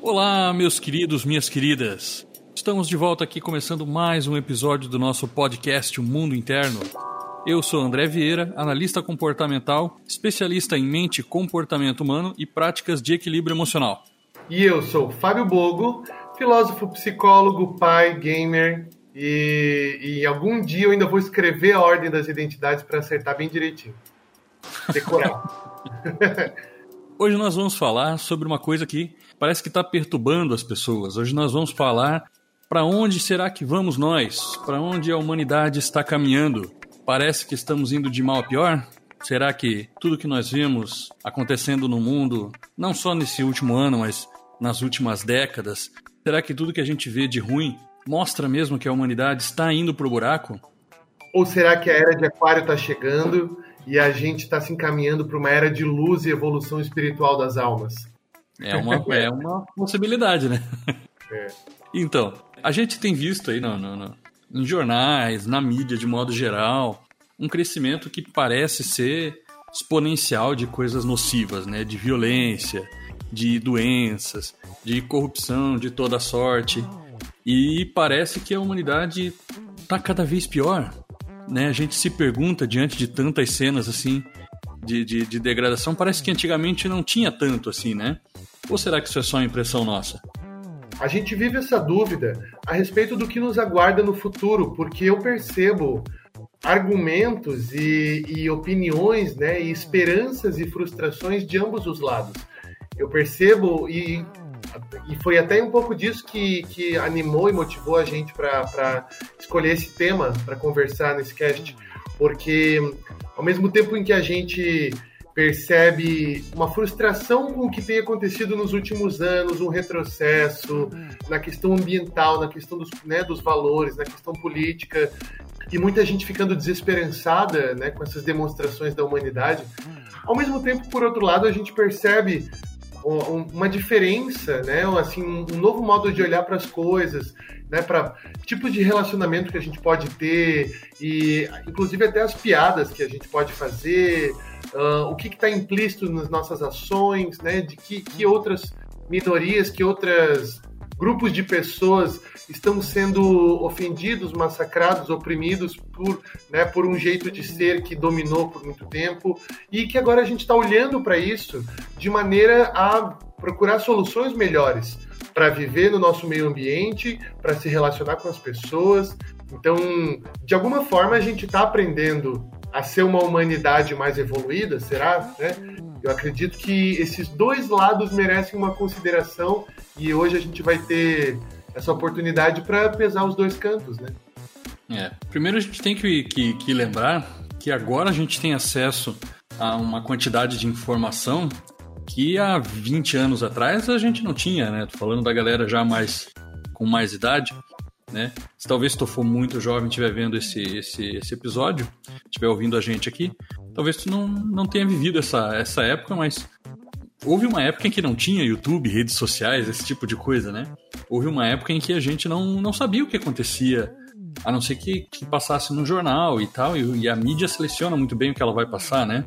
Olá, meus queridos, minhas queridas. Estamos de volta aqui começando mais um episódio do nosso podcast O Mundo Interno. Eu sou André Vieira, analista comportamental, especialista em mente, comportamento humano e práticas de equilíbrio emocional. E eu sou Fábio Bogo, filósofo, psicólogo, pai, gamer e, e algum dia eu ainda vou escrever a ordem das identidades para acertar bem direitinho. Decorar. Hoje nós vamos falar sobre uma coisa que parece que está perturbando as pessoas. Hoje nós vamos falar para onde será que vamos nós? Para onde a humanidade está caminhando? Parece que estamos indo de mal a pior? Será que tudo que nós vemos acontecendo no mundo, não só nesse último ano, mas nas últimas décadas, será que tudo que a gente vê de ruim mostra mesmo que a humanidade está indo para o buraco? Ou será que a era de Aquário está chegando e a gente está se encaminhando para uma era de luz e evolução espiritual das almas? É uma, é uma possibilidade, né? É. Então, a gente tem visto aí no, no, no, em jornais, na mídia de modo geral, um crescimento que parece ser exponencial de coisas nocivas, né? De violência, de doenças, de corrupção de toda sorte. E parece que a humanidade está cada vez pior. Né? A gente se pergunta diante de tantas cenas assim de, de, de degradação, parece que antigamente não tinha tanto assim, né? Ou será que isso é só impressão nossa? A gente vive essa dúvida a respeito do que nos aguarda no futuro, porque eu percebo argumentos e, e opiniões, né, e esperanças e frustrações de ambos os lados. Eu percebo e e foi até um pouco disso que, que animou e motivou a gente para escolher esse tema para conversar nesse cast, porque ao mesmo tempo em que a gente percebe uma frustração com o que tem acontecido nos últimos anos, um retrocesso na questão ambiental, na questão dos, né, dos valores, na questão política, e muita gente ficando desesperançada né, com essas demonstrações da humanidade. Ao mesmo tempo, por outro lado, a gente percebe uma diferença, né? Assim, um novo modo de olhar para as coisas, né? Para tipos de relacionamento que a gente pode ter e, inclusive, até as piadas que a gente pode fazer, uh, o que está implícito nas nossas ações, né? De que, que outras minorias, que outras grupos de pessoas estão sendo ofendidos, massacrados, oprimidos por, né, por um jeito de ser que dominou por muito tempo e que agora a gente está olhando para isso de maneira a procurar soluções melhores para viver no nosso meio ambiente, para se relacionar com as pessoas. Então, de alguma forma, a gente está aprendendo a ser uma humanidade mais evoluída, será? Né? Eu acredito que esses dois lados merecem uma consideração e hoje a gente vai ter essa oportunidade para pesar os dois cantos, né? É. Primeiro a gente tem que, que, que lembrar que agora a gente tem acesso a uma quantidade de informação que há 20 anos atrás a gente não tinha, né? Tô falando da galera já mais com mais idade, né? Se talvez tu for muito jovem estiver vendo esse, esse, esse episódio, estiver ouvindo a gente aqui, talvez tu não, não tenha vivido essa, essa época, mas houve uma época em que não tinha YouTube, redes sociais, esse tipo de coisa, né? Houve uma época em que a gente não, não sabia o que acontecia, a não ser que, que passasse no jornal e tal, e, e a mídia seleciona muito bem o que ela vai passar, né?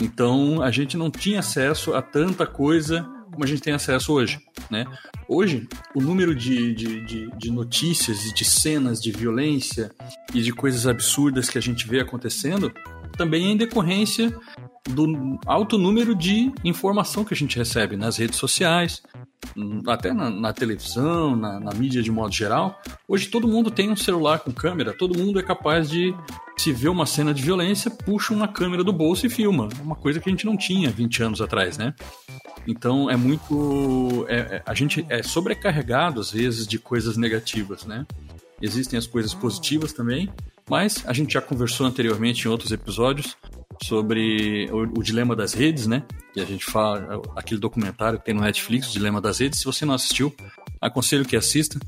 Então a gente não tinha acesso a tanta coisa como a gente tem acesso hoje, né? Hoje, o número de, de, de, de notícias e de cenas de violência e de coisas absurdas que a gente vê acontecendo também é em decorrência do alto número de informação que a gente recebe nas redes sociais, até na, na televisão, na, na, mídia de modo geral. Hoje todo mundo tem um celular com câmera, todo mundo é capaz de, se ver uma cena de violência, puxa uma câmera do bolso e filma. Uma coisa que a gente não tinha 20 anos atrás, né? Então é muito. É, é, a gente é sobrecarregado às vezes de coisas negativas, né? Existem as coisas positivas também, mas a gente já conversou anteriormente em outros episódios sobre o, o, dilema das redes, né? Que a gente fala, aquele documentário que tem no Netflix, o Dilema das Redes. Se você não assistiu, aconselho que assista.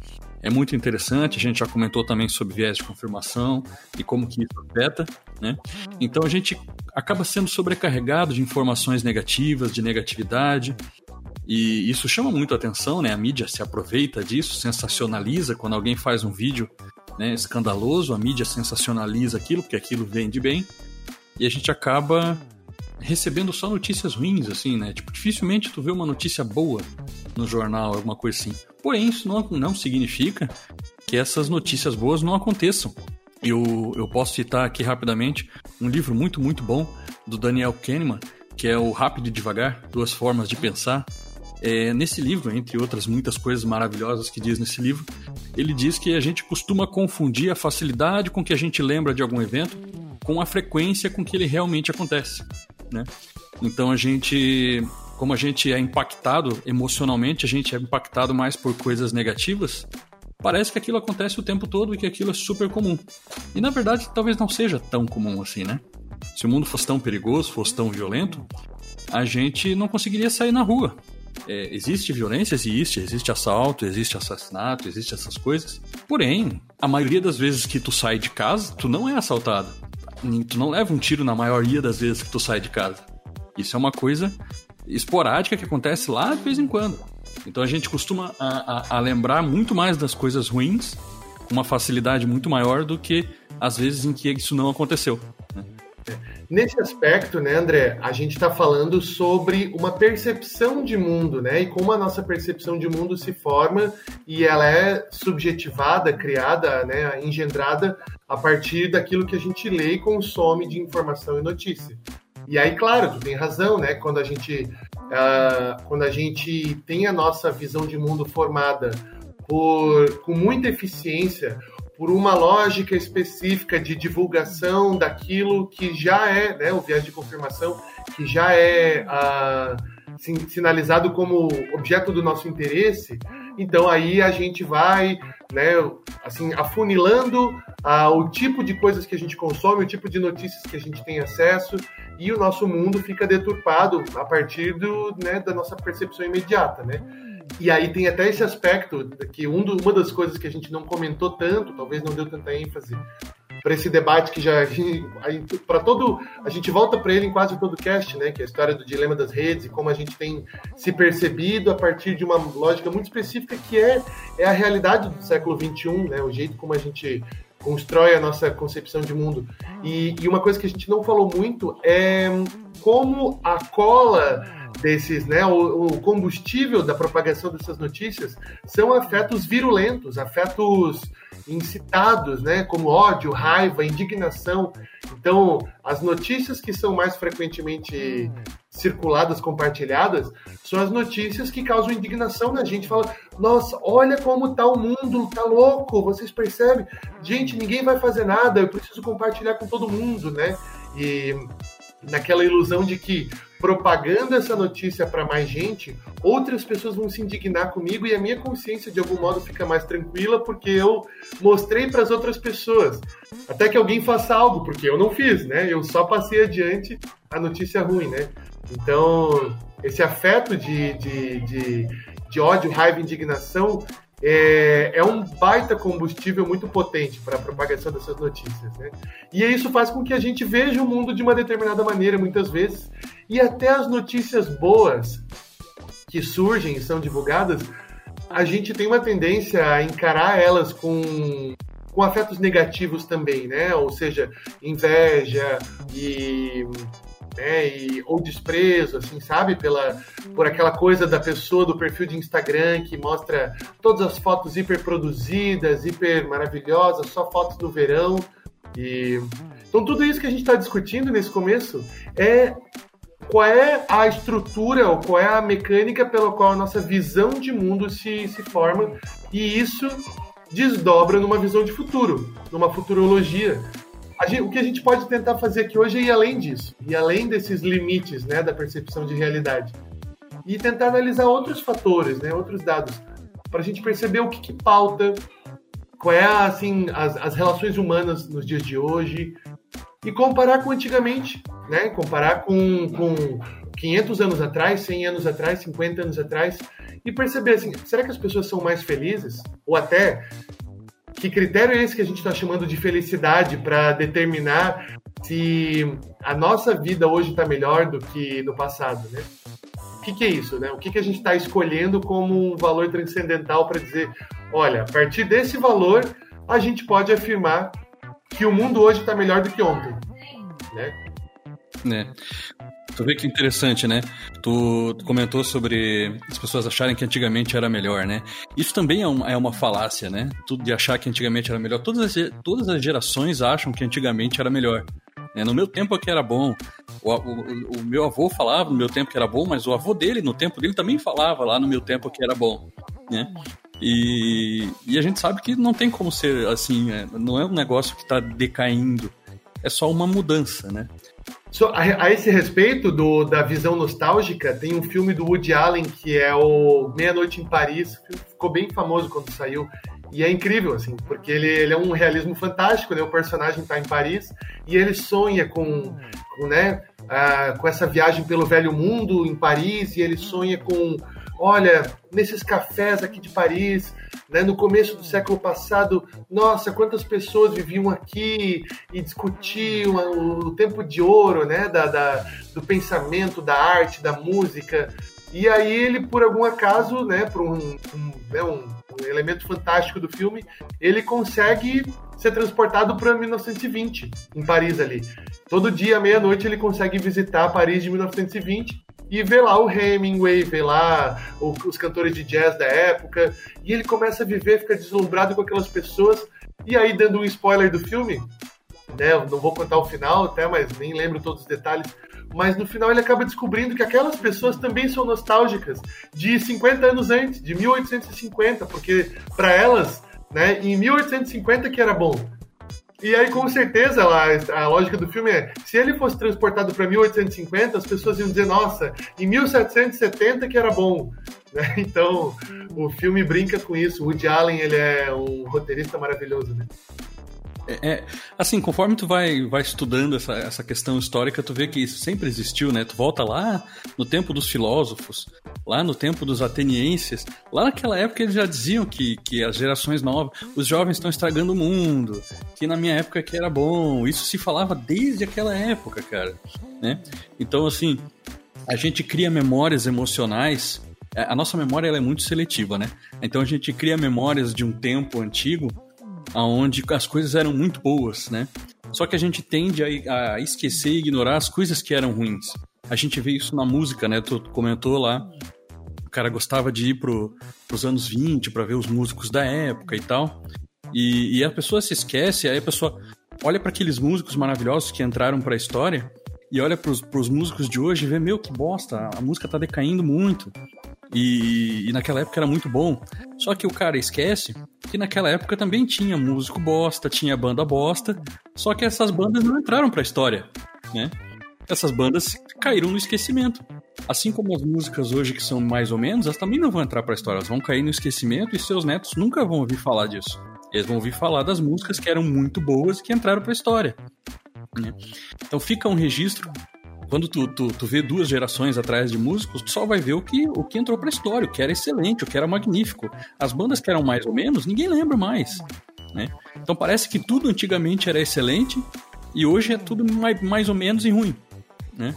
É muito interessante. A gente já comentou também sobre viés de confirmação e como que isso afeta, né? Então a gente acaba sendo sobrecarregado de informações negativas, de negatividade. E isso chama muito a atenção, né? A mídia se aproveita disso, sensacionaliza quando alguém faz um vídeo né, escandaloso, a mídia sensacionaliza aquilo, porque aquilo vende bem e a gente acaba recebendo só notícias ruins, assim, né? Tipo, dificilmente tu vê uma notícia boa no jornal, alguma coisa assim. Porém, isso não, não significa que essas notícias boas não aconteçam. Eu, eu posso citar aqui rapidamente um livro muito, muito bom do Daniel Kahneman, que é o Rápido e Devagar, Duas Formas de Pensar. É, nesse livro, entre outras muitas coisas maravilhosas que diz nesse livro, ele diz que a gente costuma confundir a facilidade com que a gente lembra de algum evento com a frequência com que ele realmente acontece. Né? Então a gente, como a gente é impactado emocionalmente, a gente é impactado mais por coisas negativas, parece que aquilo acontece o tempo todo e que aquilo é super comum. E na verdade, talvez não seja tão comum assim, né? Se o mundo fosse tão perigoso, fosse tão violento, a gente não conseguiria sair na rua. É, existe violência, existe, existe assalto, existe assassinato, existe essas coisas. Porém, a maioria das vezes que tu sai de casa, tu não é assaltado. Tu não leva um tiro na maioria das vezes que tu sai de casa. Isso é uma coisa esporádica que acontece lá de vez em quando. Então a gente costuma a, a, a lembrar muito mais das coisas ruins com uma facilidade muito maior do que às vezes em que isso não aconteceu. Né? Nesse aspecto, né, André, a gente está falando sobre uma percepção de mundo, né, e como a nossa percepção de mundo se forma e ela é subjetivada, criada, né, engendrada a partir daquilo que a gente lê e consome de informação e notícia. E aí, claro, tu tem razão, né? Quando a gente, uh, quando a gente tem a nossa visão de mundo formada por, com muita eficiência, por uma lógica específica de divulgação daquilo que já é, né, o viés de confirmação, que já é uh, sinalizado como objeto do nosso interesse, então aí a gente vai, né, assim, afunilando ah, o tipo de coisas que a gente consome, o tipo de notícias que a gente tem acesso e o nosso mundo fica deturpado a partir do, né, da nossa percepção imediata, né? E aí tem até esse aspecto que um do, uma das coisas que a gente não comentou tanto, talvez não deu tanta ênfase, para esse debate que já para todo a gente volta para ele em quase todo cast, né, que é a história do dilema das redes e como a gente tem se percebido a partir de uma lógica muito específica que é é a realidade do século 21, né, o jeito como a gente constrói a nossa concepção de mundo. E, e uma coisa que a gente não falou muito é como a cola desses, né, o, o, combustível da propagação dessas notícias são afetos virulentos, afetos incitados, né, como ódio, raiva, indignação. Então, as notícias que são mais frequentemente circuladas, compartilhadas, são as notícias que causam indignação na gente. Fala, nossa, olha como tá o mundo, tá louco, vocês percebem? Gente, ninguém vai fazer nada, eu preciso compartilhar com todo mundo, né? E naquela ilusão de que propagando essa notícia para mais gente, outras pessoas vão se indignar comigo e a minha consciência de algum modo fica mais tranquila porque eu mostrei para as outras pessoas. Até que alguém faça algo, porque eu não fiz, né? Eu só passei adiante a notícia ruim, né? Então, esse afeto de, de, de, de ódio, raiva e indignação é, é, um baita combustível muito potente para a propagação dessas notícias. Né? E isso faz com que a gente veja o mundo de uma determinada maneira, muitas vezes, e até as notícias boas que surgem e são divulgadas, a gente tem uma tendência a encarar elas com, com afetos negativos também, né? Ou seja, inveja e né? E, ou desprezo, assim, sabe? Pela, por aquela coisa da pessoa do perfil de Instagram que mostra todas as fotos hiper produzidas, hiper maravilhosas, só fotos do verão. E então tudo isso que a gente está discutindo nesse começo é qual é a estrutura ou qual é a mecânica pela qual a nossa visão de mundo se, se forma e isso desdobra numa visão de futuro, numa futurologia, gente, o que a gente pode tentar fazer aqui hoje é ir além disso, e além desses limites né, da percepção de realidade. E tentar analisar outros fatores, né, outros dados, para a gente perceber o que, que pauta, qual é assim, as, as relações humanas nos dias de hoje, e comparar com antigamente, né? Comparar com, com 500 anos atrás, 100 anos atrás, 50 anos atrás, e perceber assim, será que as pessoas são mais felizes? Ou até que critério é esse que a gente está chamando de felicidade para determinar se a nossa vida hoje está melhor do que no passado, né? O que, que é isso, né? O que, que a gente está escolhendo como um valor transcendental para dizer, olha, a partir desse valor a gente pode afirmar que o mundo hoje está melhor do que ontem, né? né? Tu vê que interessante, né? Tu comentou sobre as pessoas acharem que antigamente era melhor, né? Isso também é uma, é uma falácia, né? Tudo de achar que antigamente era melhor. Todas as, todas as gerações acham que antigamente era melhor. Né? No meu tempo aqui era bom. O, o, o, meu avô falava no meu tempo que era bom, mas o avô dele, no tempo dele, também falava lá no meu tempo que era bom. Né? E, e a gente sabe que não tem como ser assim, é, não é um negócio que está decaindo, é só uma mudança, né? So, a, a, esse respeito do, da visão nostálgica, tem um filme do Woody Allen que é o Meia Noite em Paris, ficou bem famoso quando saiu. E é incrível, assim, porque ele, ele é um realismo fantástico, né? O personagem está em Paris e ele sonha com, com né, uh, com essa viagem pelo velho mundo em Paris e ele sonha com, olha, nesses cafés aqui de Paris, né, no começo do século passado, nossa, quantas pessoas viviam aqui e discutiam o, tempo de ouro, né, da, da, do pensamento, da arte, da música. E aí ele, por algum acaso, né, por um, um, né, um, elemento fantástico do filme, ele consegue ser transportado para 1920, em Paris ali. Todo dia, meia-noite, ele consegue visitar Paris de 1920 e vê lá o Hemingway, vê lá os cantores de jazz da época, e ele começa a viver, fica deslumbrado com aquelas pessoas. E aí, dando um spoiler do filme, né, não vou contar o final até, mas nem lembro todos os detalhes, mas no final ele acaba descobrindo que aquelas pessoas também são nostálgicas de 50 anos antes, de 1850, porque para elas, né, em 1850 que era bom, e aí, com certeza, a, a lógica do filme é: se ele fosse transportado para 1850, as pessoas iam dizer, nossa, em 1770 que era bom. Né? Então, o filme brinca com isso. O Woody Allen, ele é um roteirista maravilhoso, né? É, é, assim, conforme tu vai, vai estudando essa, essa questão histórica, tu vê que isso sempre existiu, né? Tu volta lá no tempo dos filósofos, lá no tempo dos atenienses, lá naquela época eles já diziam que, que as gerações novas, os jovens estão estragando o mundo, que na minha época que era bom. Isso se falava desde aquela época, cara, né? Então, assim, a gente cria memórias emocionais. É, a nossa memória ela é muito seletiva, né? Então a gente cria memórias de um tempo antigo onde as coisas eram muito boas, né? Só que a gente tende a, a esquecer e ignorar as coisas que eram ruins. A gente vê isso na música, né? Tu comentou lá, o cara gostava de ir pro, pros anos 20 para ver os músicos da época e tal. E, e a pessoa se esquece, aí a pessoa olha para aqueles músicos maravilhosos que entraram para a história e olha para os músicos de hoje e vê, meu, que bosta, a música tá decaindo muito. E, e, naquela época era muito bom. Só que o cara esquece que naquela época também tinha músico bosta, tinha banda bosta, só que essas bandas não entraram pra história, né? Essas bandas caíram no esquecimento. Assim como as músicas hoje que são mais ou menos, elas também não vão entrar pra história, elas vão cair no esquecimento e seus netos nunca vão ouvir falar disso. Eles vão ouvir falar das músicas que eram muito boas e que entraram pra história. Né? Então fica um registro quando tu, tu, tu vê duas gerações atrás de músicos, tu só vai ver o que, o que entrou pra história, o que era excelente, o que era magnífico. As bandas que eram mais ou menos, ninguém lembra mais. Né? Então parece que tudo antigamente era excelente e hoje é tudo mais, mais ou menos e ruim. Né?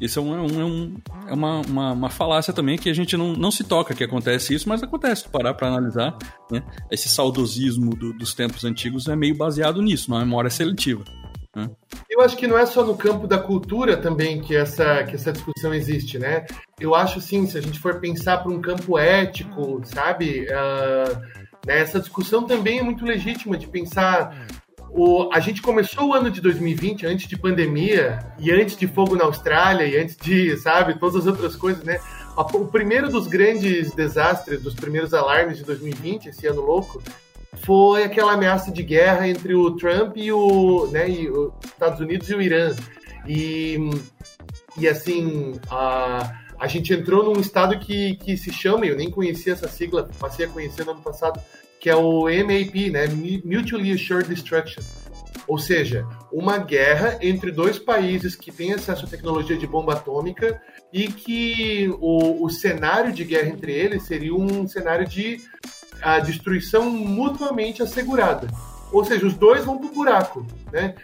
Isso é, um, é, um, é uma, uma, uma, falácia também que a gente não, não se toca que acontece isso, mas acontece. Parar para analisar, né? esse saudosismo do, dos tempos antigos é meio baseado nisso, na memória seletiva. Né? Eu acho que não é só no campo da cultura também que essa, que essa discussão existe, né? Eu acho, sim, se a gente for pensar para um campo ético, sabe? Uh, né, essa discussão também é muito legítima de pensar o, a gente começou o ano de 2020 antes de pandemia e antes de fogo na Austrália e antes de, sabe, todas as outras coisas, né? O primeiro dos grandes desastres, dos primeiros alarmes de 2020, esse ano louco, foi aquela ameaça de guerra entre o Trump e o, né, e os Estados Unidos e o Irã. E, e assim, a, a gente entrou num estado que, que se chama, eu nem conhecia essa sigla, passei a conhecer no ano passado, que é o MAP, né, Mutually Assured Destruction. Ou seja, uma guerra entre dois países que têm acesso à tecnologia de bomba atômica e que o, o cenário de guerra entre eles seria um cenário de a destruição mutuamente assegurada. Ou seja, os dois vão pro buraco, né?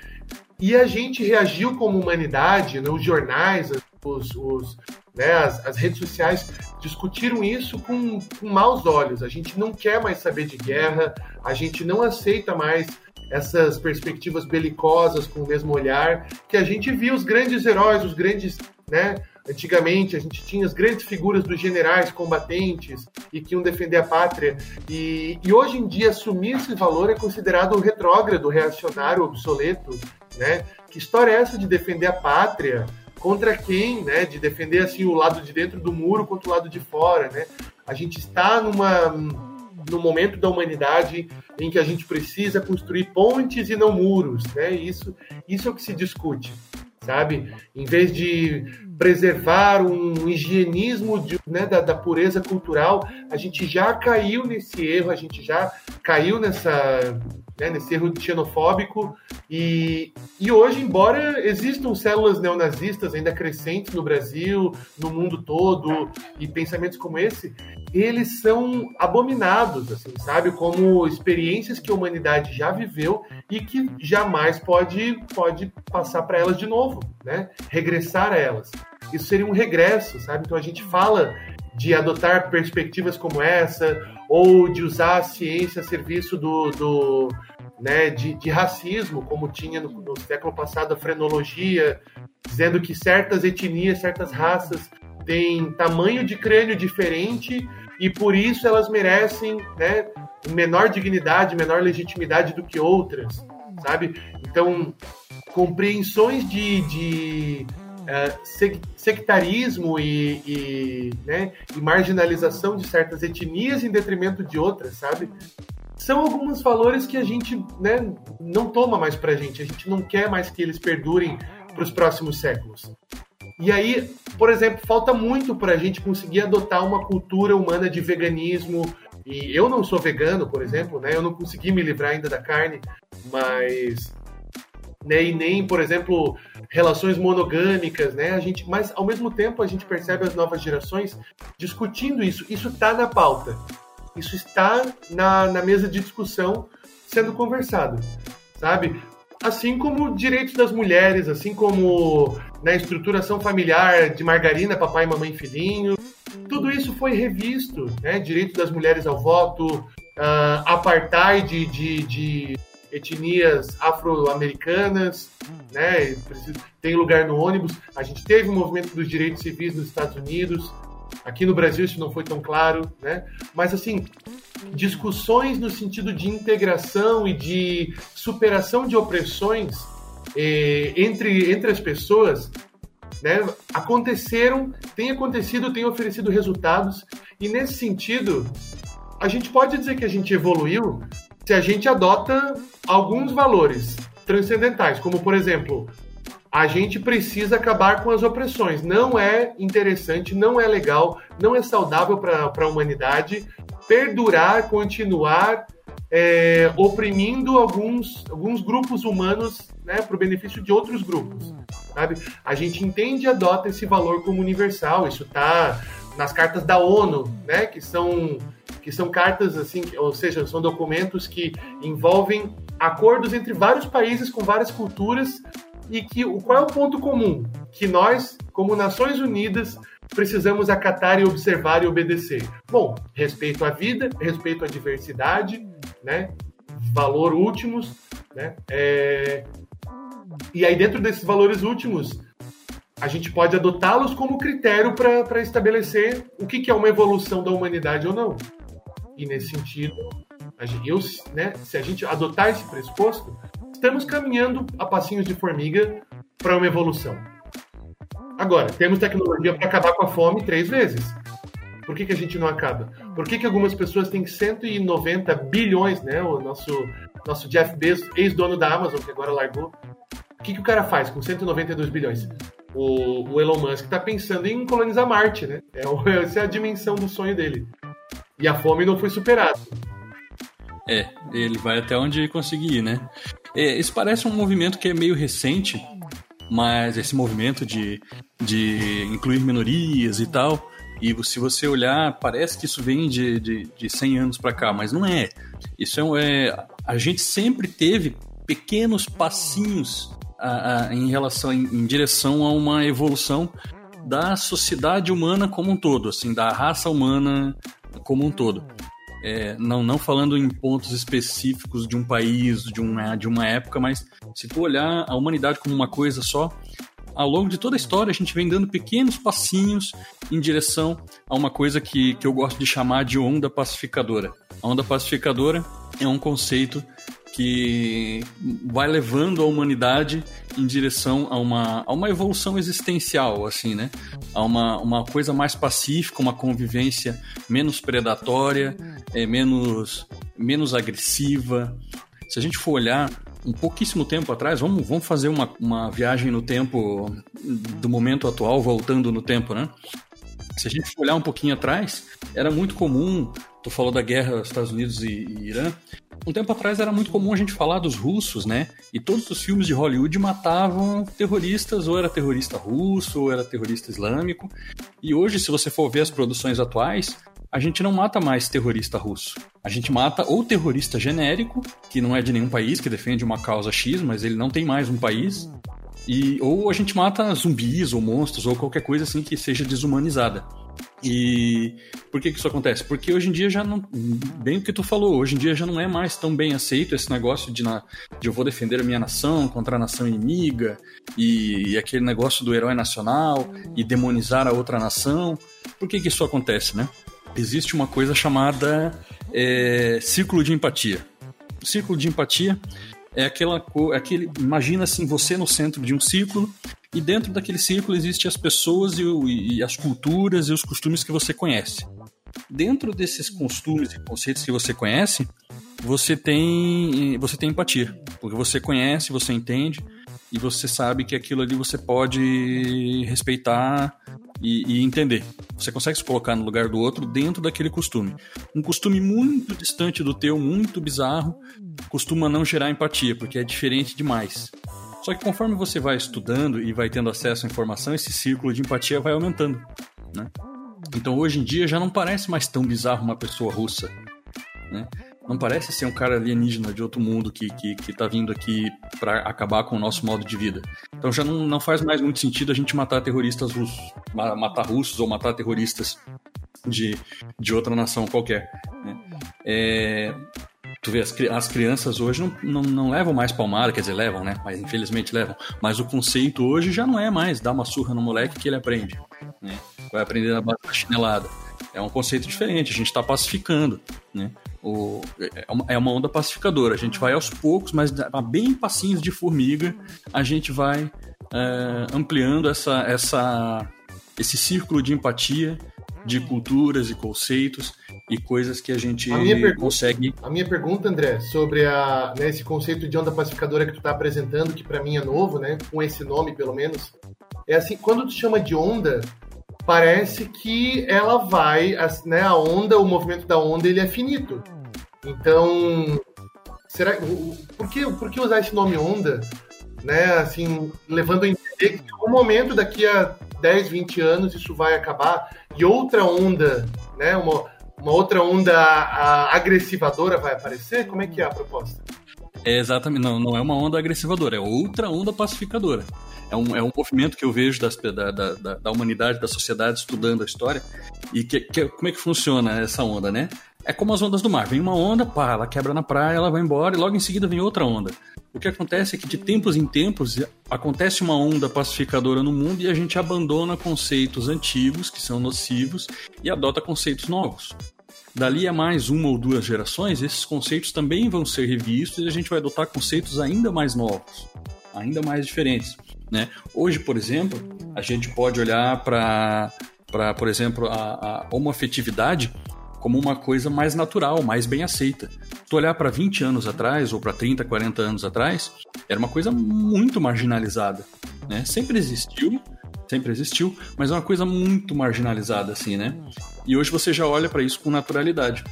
E a gente reagiu como humanidade, né? os jornais, os, os né? as, as, redes sociais discutiram isso com, com maus olhos. A gente não quer mais saber de guerra, a gente não aceita mais essas perspectivas belicosas com o mesmo olhar que a gente viu os grandes heróis, os grandes né? Antigamente a gente tinha as grandes figuras dos generais combatentes e que iam defender a pátria. E, e hoje em dia assumir esse valor é considerado retrógrado, reacionário, obsoleto, né? Que história é essa de defender a pátria? Contra quem, né? De defender assim o lado de dentro do muro contra o lado de fora, né? A gente está numa no momento da humanidade em que a gente precisa construir pontes e não muros, né? Isso, isso é o que se discute, sabe? Em vez de preservar um higienismo de, né, da, da, pureza cultural, a gente já caiu nesse erro, a gente já caiu nessa, né, nesse erro xenofóbico e, e hoje, embora existam células neonazistas ainda crescentes no Brasil, no mundo todo e pensamentos como esse, eles são abominados, assim, sabe, como experiências que a humanidade já viveu e que jamais pode pode passar para elas de novo, né, regressar a elas isso seria um regresso, sabe? Então a gente fala de adotar perspectivas como essa, ou de usar a ciência a serviço do, do né, de, de, racismo, como tinha no, no, século passado a frenologia, dizendo que certas etnias, certas raças têm tamanho de crânio diferente e por isso elas merecem né, menor dignidade, menor legitimidade do que outras, sabe? Então, compreensões de, de é, sectarismo e, e, né, e marginalização de certas etnias em detrimento de outras, sabe? São alguns valores que a gente né, não toma mais pra gente, a gente não quer mais que eles perdurem para os próximos séculos. E aí, por exemplo, falta muito para a gente conseguir adotar uma cultura humana de veganismo. E eu não sou vegano, por exemplo, né? Eu não consegui me livrar ainda da carne, mas né? E nem, por exemplo, relações monogâmicas, né? A gente, mas ao mesmo tempo a gente percebe as novas gerações discutindo isso. Isso está na pauta. Isso está na, na mesa de discussão sendo conversado, sabe? Assim como direitos das mulheres, assim como na né, estruturação familiar de margarina, papai, mamãe, filhinho. Tudo isso foi revisto, né? Direito das mulheres ao voto, uh, apartheid de, de etnias afro-americanas, né? Tem lugar no ônibus. A gente teve o um movimento dos direitos civis nos Estados Unidos. Aqui no Brasil isso não foi tão claro, né? Mas assim, discussões no sentido de integração e de superação de opressões eh, entre, entre as pessoas, né? Aconteceram, tem acontecido, tem oferecido resultados e nesse sentido a gente pode dizer que a gente evoluiu, se a gente adota alguns valores transcendentais, como por exemplo, a gente precisa acabar com as opressões. Não é interessante, não é legal, não é saudável para a humanidade perdurar, continuar é, oprimindo alguns, alguns grupos humanos né, para o benefício de outros grupos. Sabe? A gente entende e adota esse valor como universal. Isso está nas cartas da ONU, né, que são que são cartas assim, ou seja, são documentos que envolvem acordos entre vários países com várias culturas e que o qual é o ponto comum que nós, como Nações Unidas, precisamos acatar e observar e obedecer. Bom, respeito à vida, respeito à diversidade, né? Valor últimos, né? É... E aí dentro desses valores últimos a gente pode adotá-los como critério para estabelecer o que, que é uma evolução da humanidade ou não. E nesse sentido, gente, eu, né, se a gente adotar esse pressuposto, estamos caminhando a passinhos de formiga para uma evolução. Agora, temos tecnologia para acabar com a fome três vezes. Por que, que a gente não acaba? Por que, que algumas pessoas têm 190 bilhões, né? O nosso, nosso Jeff Bezos, ex-dono da Amazon, que agora largou. O que, que o cara faz com 192 bilhões? O, o Elon Musk está pensando em colonizar Marte, né? É, essa é a dimensão do sonho dele. E a fome não foi superada. É, ele vai até onde conseguir, né? É, isso parece um movimento que é meio recente, mas esse movimento de, de incluir minorias e tal. E se você olhar, parece que isso vem de, de, de 100 anos para cá, mas não é. Isso é, é. A gente sempre teve pequenos passinhos a, a, em relação, em, em direção a uma evolução da sociedade humana como um todo, assim, da raça humana como um todo. É, não, não falando em pontos específicos de um país, de uma, de uma época, mas se tu olhar a humanidade como uma coisa só, ao longo de toda a história, a gente vem dando pequenos passinhos em direção a uma coisa que, que eu gosto de chamar de onda pacificadora. A onda pacificadora é um conceito que vai levando a humanidade em direção a uma, a uma evolução existencial, assim, né? A uma, uma coisa mais pacífica, uma convivência menos predatória, é, menos, menos agressiva. Se a gente for olhar um pouquíssimo tempo atrás, vamos, vamos fazer uma, uma viagem no tempo do momento atual, voltando no tempo, né? Se a gente for olhar um pouquinho atrás, era muito comum, tu falou da guerra Estados Unidos e, e Irã, um tempo atrás era muito comum a gente falar dos russos, né? E todos os filmes de Hollywood matavam terroristas, ou era terrorista russo, ou era terrorista islâmico. E hoje, se você for ver as produções atuais, a gente não mata mais terrorista russo. A gente mata ou terrorista genérico, que não é de nenhum país, que defende uma causa X, mas ele não tem mais um país. E, ou a gente mata zumbis ou monstros ou qualquer coisa assim que seja desumanizada. E por que, que isso acontece? Porque hoje em dia já não. Bem o que tu falou, hoje em dia já não é mais tão bem aceito esse negócio de, na, de eu vou defender a minha nação contra a nação inimiga e, e aquele negócio do herói nacional e demonizar a outra nação. Por que, que isso acontece, né? Existe uma coisa chamada é, círculo de empatia. O círculo de empatia é aquela é aquele imagina assim você no centro de um círculo e dentro daquele círculo existem as pessoas e, e, as culturas e os costumes que você conhece. Dentro desses costumes e conceitos que você conhece, você tem você tem empatia, porque você conhece, você entende e você sabe que aquilo ali você pode respeitar e, e, entender. Você consegue se colocar no lugar do outro dentro daquele costume. Um costume muito distante do teu, muito bizarro, costuma não gerar empatia, porque é diferente demais. Só que conforme você vai estudando e vai tendo acesso à informação, esse círculo de empatia vai aumentando. Né? Então hoje em dia já não parece mais tão bizarro uma pessoa russa. Né? Não parece ser um cara alienígena de outro mundo que, que, que tá vindo aqui para acabar com o nosso modo de vida. Então já não, não faz mais muito sentido a gente matar terroristas russos, matar russos ou matar terroristas de, de outra nação qualquer. Né? É, tu vê, as, as crianças hoje não, não, não, levam mais palmada, quer dizer, levam, né? Mas infelizmente levam. Mas o conceito hoje já não é mais dar uma surra no moleque que ele aprende. Né? Vai aprender na base da chinelada. É um conceito diferente, a gente está pacificando. Né? O, é, é uma onda pacificadora. A gente vai aos poucos, mas bem passinhos de formiga, a gente vai é, ampliando essa, essa, esse círculo de empatia, de culturas e conceitos e coisas que a gente a pergunta, consegue. A minha pergunta, André, sobre a, né, esse conceito de onda pacificadora que tu está apresentando, que para mim é novo, né, com esse nome pelo menos, é assim, quando tu chama de onda, parece que ela vai, né, a onda, o movimento da onda, ele é finito. Então, será por que, por que usar esse nome onda? Né, assim, levando a entender que em algum momento daqui a 10, 20 anos isso vai acabar e outra onda, né, uma, uma outra onda a, agressivadora vai aparecer? Como é que é a proposta? É exatamente, não, não é uma onda agressivadora, é outra onda pacificadora é um, é um movimento que eu vejo das, da, da, da, humanidade, da sociedade estudando a história. E que, que, como é que funciona essa onda, né? É como as ondas do mar. Vem uma onda, pá, ela quebra na praia, ela vai embora e logo em seguida vem outra onda. O que acontece é que de tempos em tempos acontece uma onda pacificadora no mundo e a gente abandona conceitos antigos, que são nocivos, e adota conceitos novos. Dali a mais uma ou duas gerações, esses conceitos também vão ser revistos e a gente vai adotar conceitos ainda mais novos, ainda mais diferentes. Né? Hoje, por exemplo, a gente pode olhar para, por exemplo, a, a homoafetividade como uma coisa mais natural, mais bem aceita. Tu olhar para 20 anos atrás, ou para 30, 40 anos atrás, era uma coisa muito marginalizada. Né? Sempre existiu, sempre existiu, mas é uma coisa muito marginalizada, assim, né? E hoje você já olha para isso com naturalidade.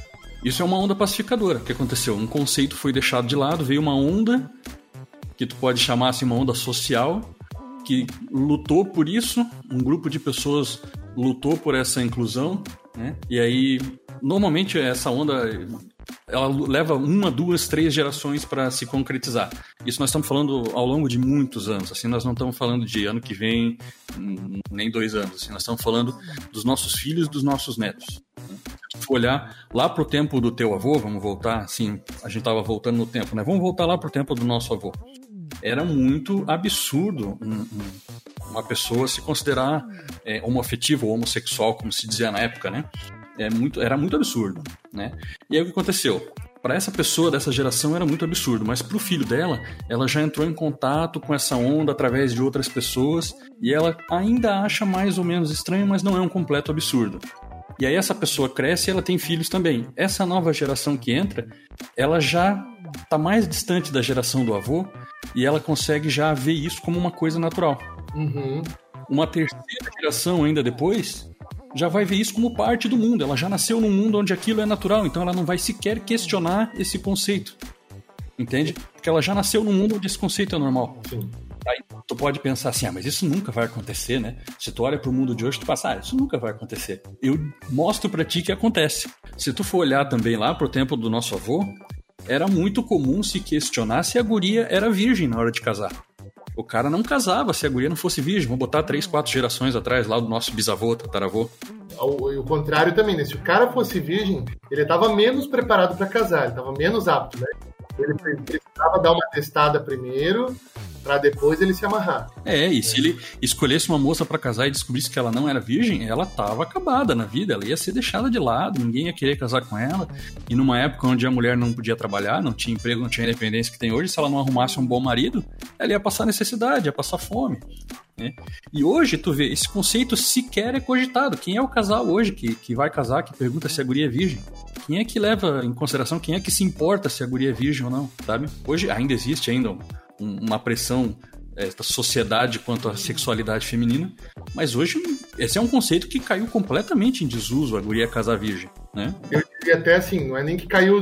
Isso é uma onda pacificadora. Que aconteceu? Um conceito foi deixado de lado, veio uma onda que tu pode chamar assim uma onda social que lutou por isso, um grupo de pessoas lutou por essa inclusão, né? E aí, normalmente essa onda ela leva uma, duas, três gerações para se concretizar. Isso nós estamos falando ao longo de muitos anos. Assim, nós não estamos falando de ano que vem, nem dois anos. Assim, nós estamos falando dos nossos filhos, dos nossos netos. Se for olhar lá para o tempo do teu avô, vamos voltar, assim, a gente estava voltando no tempo, né? Vamos voltar lá para o tempo do nosso avô era muito absurdo um, um, uma pessoa se considerar é, ou homossexual, como se dizia na época, né? É muito, era muito absurdo, né? E aí o que aconteceu? Para essa pessoa dessa geração era muito absurdo, mas para o filho dela, ela já entrou em contato com essa onda através de outras pessoas e ela ainda acha mais ou menos estranho, mas não é um completo absurdo. E aí essa pessoa cresce e ela tem filhos também. Essa nova geração que entra, ela já está mais distante da geração do avô e ela consegue já ver isso como uma coisa natural. Uhum. Uma terceira geração ainda depois já vai ver isso como parte do mundo. Ela já nasceu num mundo onde aquilo é natural, então ela não vai sequer questionar esse conceito. Entende? Porque ela já nasceu num mundo onde esse conceito é normal. Sim. Aí tu pode pensar assim, ah, mas isso nunca vai acontecer, né? Se tu olha pro mundo de hoje, tu passa, ah, isso nunca vai acontecer. Eu mostro para ti que acontece. Se tu for olhar também lá pro tempo do nosso avô, era muito comum se questionar se a guria era virgem na hora de casar. O cara não casava se a guria não fosse virgem. Vamos botar três, quatro gerações atrás, lá do nosso bisavô, tataravô. O, contrário também, né? Se o cara fosse virgem, ele estava menos preparado para casar, ele estava menos apto, né? Ele precisava dar uma testada primeiro, para depois ele se amarrar. É, e se ele escolhesse uma moça para casar e descobrisse que ela não era virgem, ela tava acabada na vida, ela ia ser deixada de lado, ninguém ia querer casar com ela. E numa época onde a mulher não podia trabalhar, não tinha emprego, não tinha independência que tem hoje, se ela não arrumasse um bom marido, ela ia passar necessidade, ia passar fome. Né? E hoje, tu vê, esse conceito sequer é cogitado. Quem é o casal hoje que, que vai casar, que pergunta se a guria é virgem? Quem é que leva em consideração, quem é que se importa se a guria é virgem ou não, sabe? Hoje ainda existe ainda uma pressão é, da sociedade quanto à sexualidade feminina, mas hoje esse é um conceito que caiu completamente em desuso, a guria casar virgem, né? Eu diria até assim, não é nem que caiu,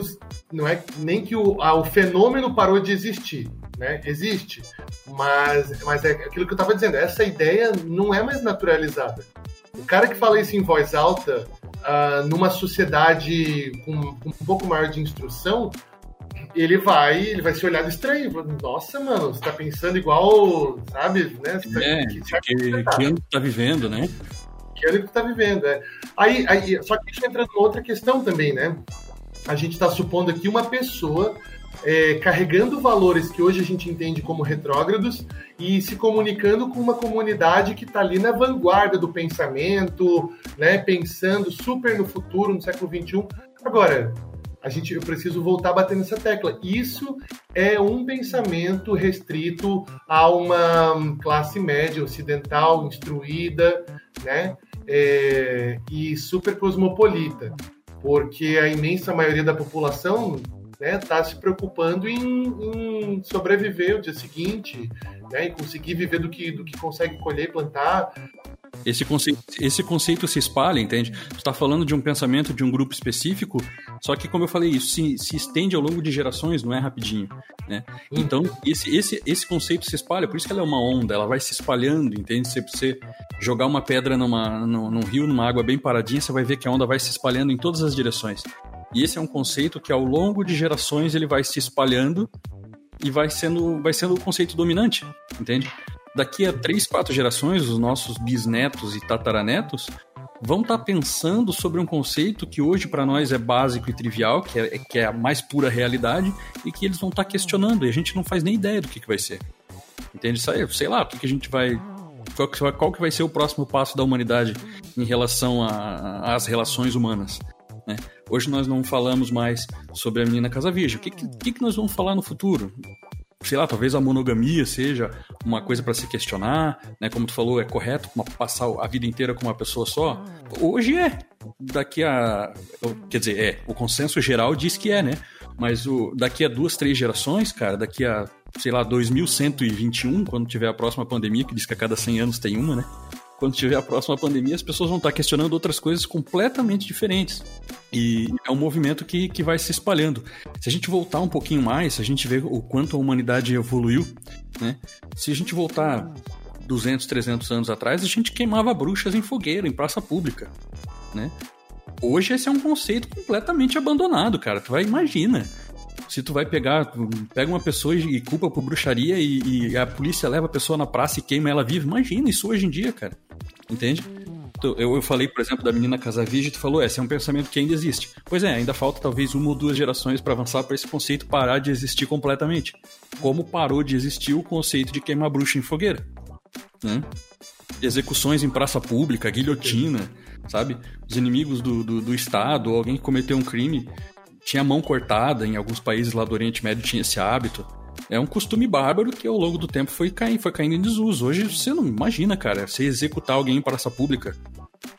não é nem que o, o fenômeno parou de existir, né? Existe, mas, mas é aquilo que eu estava dizendo, essa ideia não é mais naturalizada. O cara que fala isso em voz alta, uh, numa sociedade com, com um pouco maior de instrução, ele vai, ele vai ser olhado estranho. Nossa, mano, você tá pensando igual, sabe, né? Tá, é, que, que, que ano tá vivendo, né? Que ano que tá vivendo, é. Aí, aí, só que isso entra numa outra questão também, né? A gente está supondo aqui uma pessoa é, carregando valores que hoje a gente entende como retrógrados e se comunicando com uma comunidade que está ali na vanguarda do pensamento, né, pensando super no futuro, no século XXI. Agora, a gente, eu preciso voltar a bater nessa tecla. Isso é um pensamento restrito a uma classe média ocidental, instruída, né? É, e super cosmopolita, porque a imensa maioria da população está né, tá se preocupando em, em, sobreviver o dia seguinte, né, e conseguir viver do que, do que consegue colher e plantar. Esse conceito, esse conceito se espalha, entende? Tu está falando de um pensamento de um grupo específico, só que, como eu falei, isso se, se estende ao longo de gerações, não é rapidinho, né? Então, esse, esse, esse conceito se espalha, por isso que ela é uma onda, ela vai se espalhando, entende? Se você jogar uma pedra numa, num, num rio, numa água bem paradinha, você vai ver que a onda vai se espalhando em todas as direções. E esse é um conceito que ao longo de gerações ele vai se espalhando e vai sendo, vai sendo o conceito dominante, entende? Daqui a três, quatro gerações, os nossos bisnetos e tataranetos vão estar tá pensando sobre um conceito que hoje para nós é básico e trivial, que é, que é a mais pura realidade, e que eles vão estar tá questionando, e a gente não faz nem ideia do que, que vai ser. Entende? Sei lá, o que, que a gente vai qual que, vai ser o próximo passo da humanidade em relação às relações humanas. Né? Hoje nós não falamos mais sobre a menina casa virgem. O que, que, que nós vamos falar no futuro? sei lá, talvez a monogamia seja uma coisa para se questionar, né? Como tu falou, é correto passar a vida inteira com uma pessoa só? Hoje é. Daqui a. Quer dizer, é. O consenso geral diz que é, né? Mas o, daqui a duas, três gerações, cara, daqui a, sei lá, 2121, quando tiver a próxima pandemia, que diz que a cada 100 anos tem uma, né? Quando tiver a próxima pandemia, as pessoas vão estar questionando outras coisas completamente diferentes. E é um movimento que, que vai se espalhando. Se a gente voltar um pouquinho mais, se a gente vê o quanto a humanidade evoluiu, né? Se a gente voltar 200, 300 anos atrás, a gente queimava bruxas em fogueira, em praça pública, né? Hoje esse é um conceito completamente abandonado, cara. Tu vai, imagina se tu vai pegar, pega uma pessoa e culpa por bruxaria e, e, a polícia leva a pessoa na praça e queima ela viva, imagina isso hoje em dia, cara. Entende? Eu, eu falei, por exemplo, da menina Casa Virgem, tu falou, esse é um pensamento que ainda existe. Pois é, ainda falta talvez uma ou duas gerações para avançar para esse conceito parar de existir completamente. Como parou de existir o conceito de queimar bruxa em fogueira. né? Execuções em praça pública, guilhotina, sabe? Os inimigos do, do, do Estado, alguém que cometeu um crime, tinha mão cortada, em alguns países lá do Oriente Médio tinha esse hábito. É um costume bárbaro que ao longo do tempo foi caindo, foi caindo em desuso. Hoje você não imagina, cara, você executar alguém em praça pública.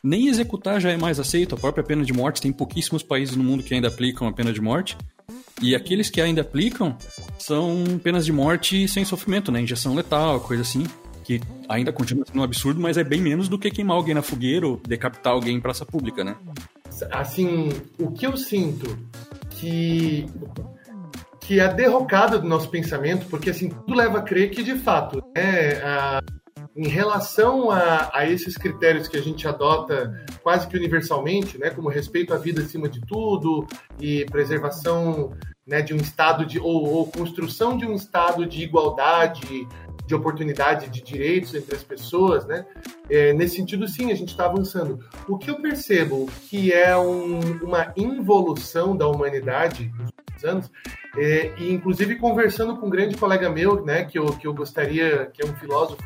Nem executar já é mais aceito. A própria pena de morte tem pouquíssimos países no mundo que ainda aplicam a pena de morte. E aqueles que ainda aplicam são penas de morte sem sofrimento, né? Injeção letal, coisa assim. Que ainda continua sendo um absurdo, mas é bem menos do que queimar alguém na fogueira ou decapitar alguém em praça pública, né? Assim, o que eu sinto que que é a derrocada do nosso pensamento, porque assim, tudo leva a crer que, de fato, né, a, em relação a, a, esses critérios que a gente adota quase que universalmente, né, como respeito à vida acima de tudo e preservação né, de um estado de ou, ou, construção de um estado de igualdade, de oportunidade, de direitos entre as pessoas, né? É, nesse sentido, sim, a gente está avançando. O que eu percebo que é um, uma involução da humanidade nos últimos anos é, e inclusive conversando com um grande colega meu, né, que eu, que eu gostaria, que é um filósofo,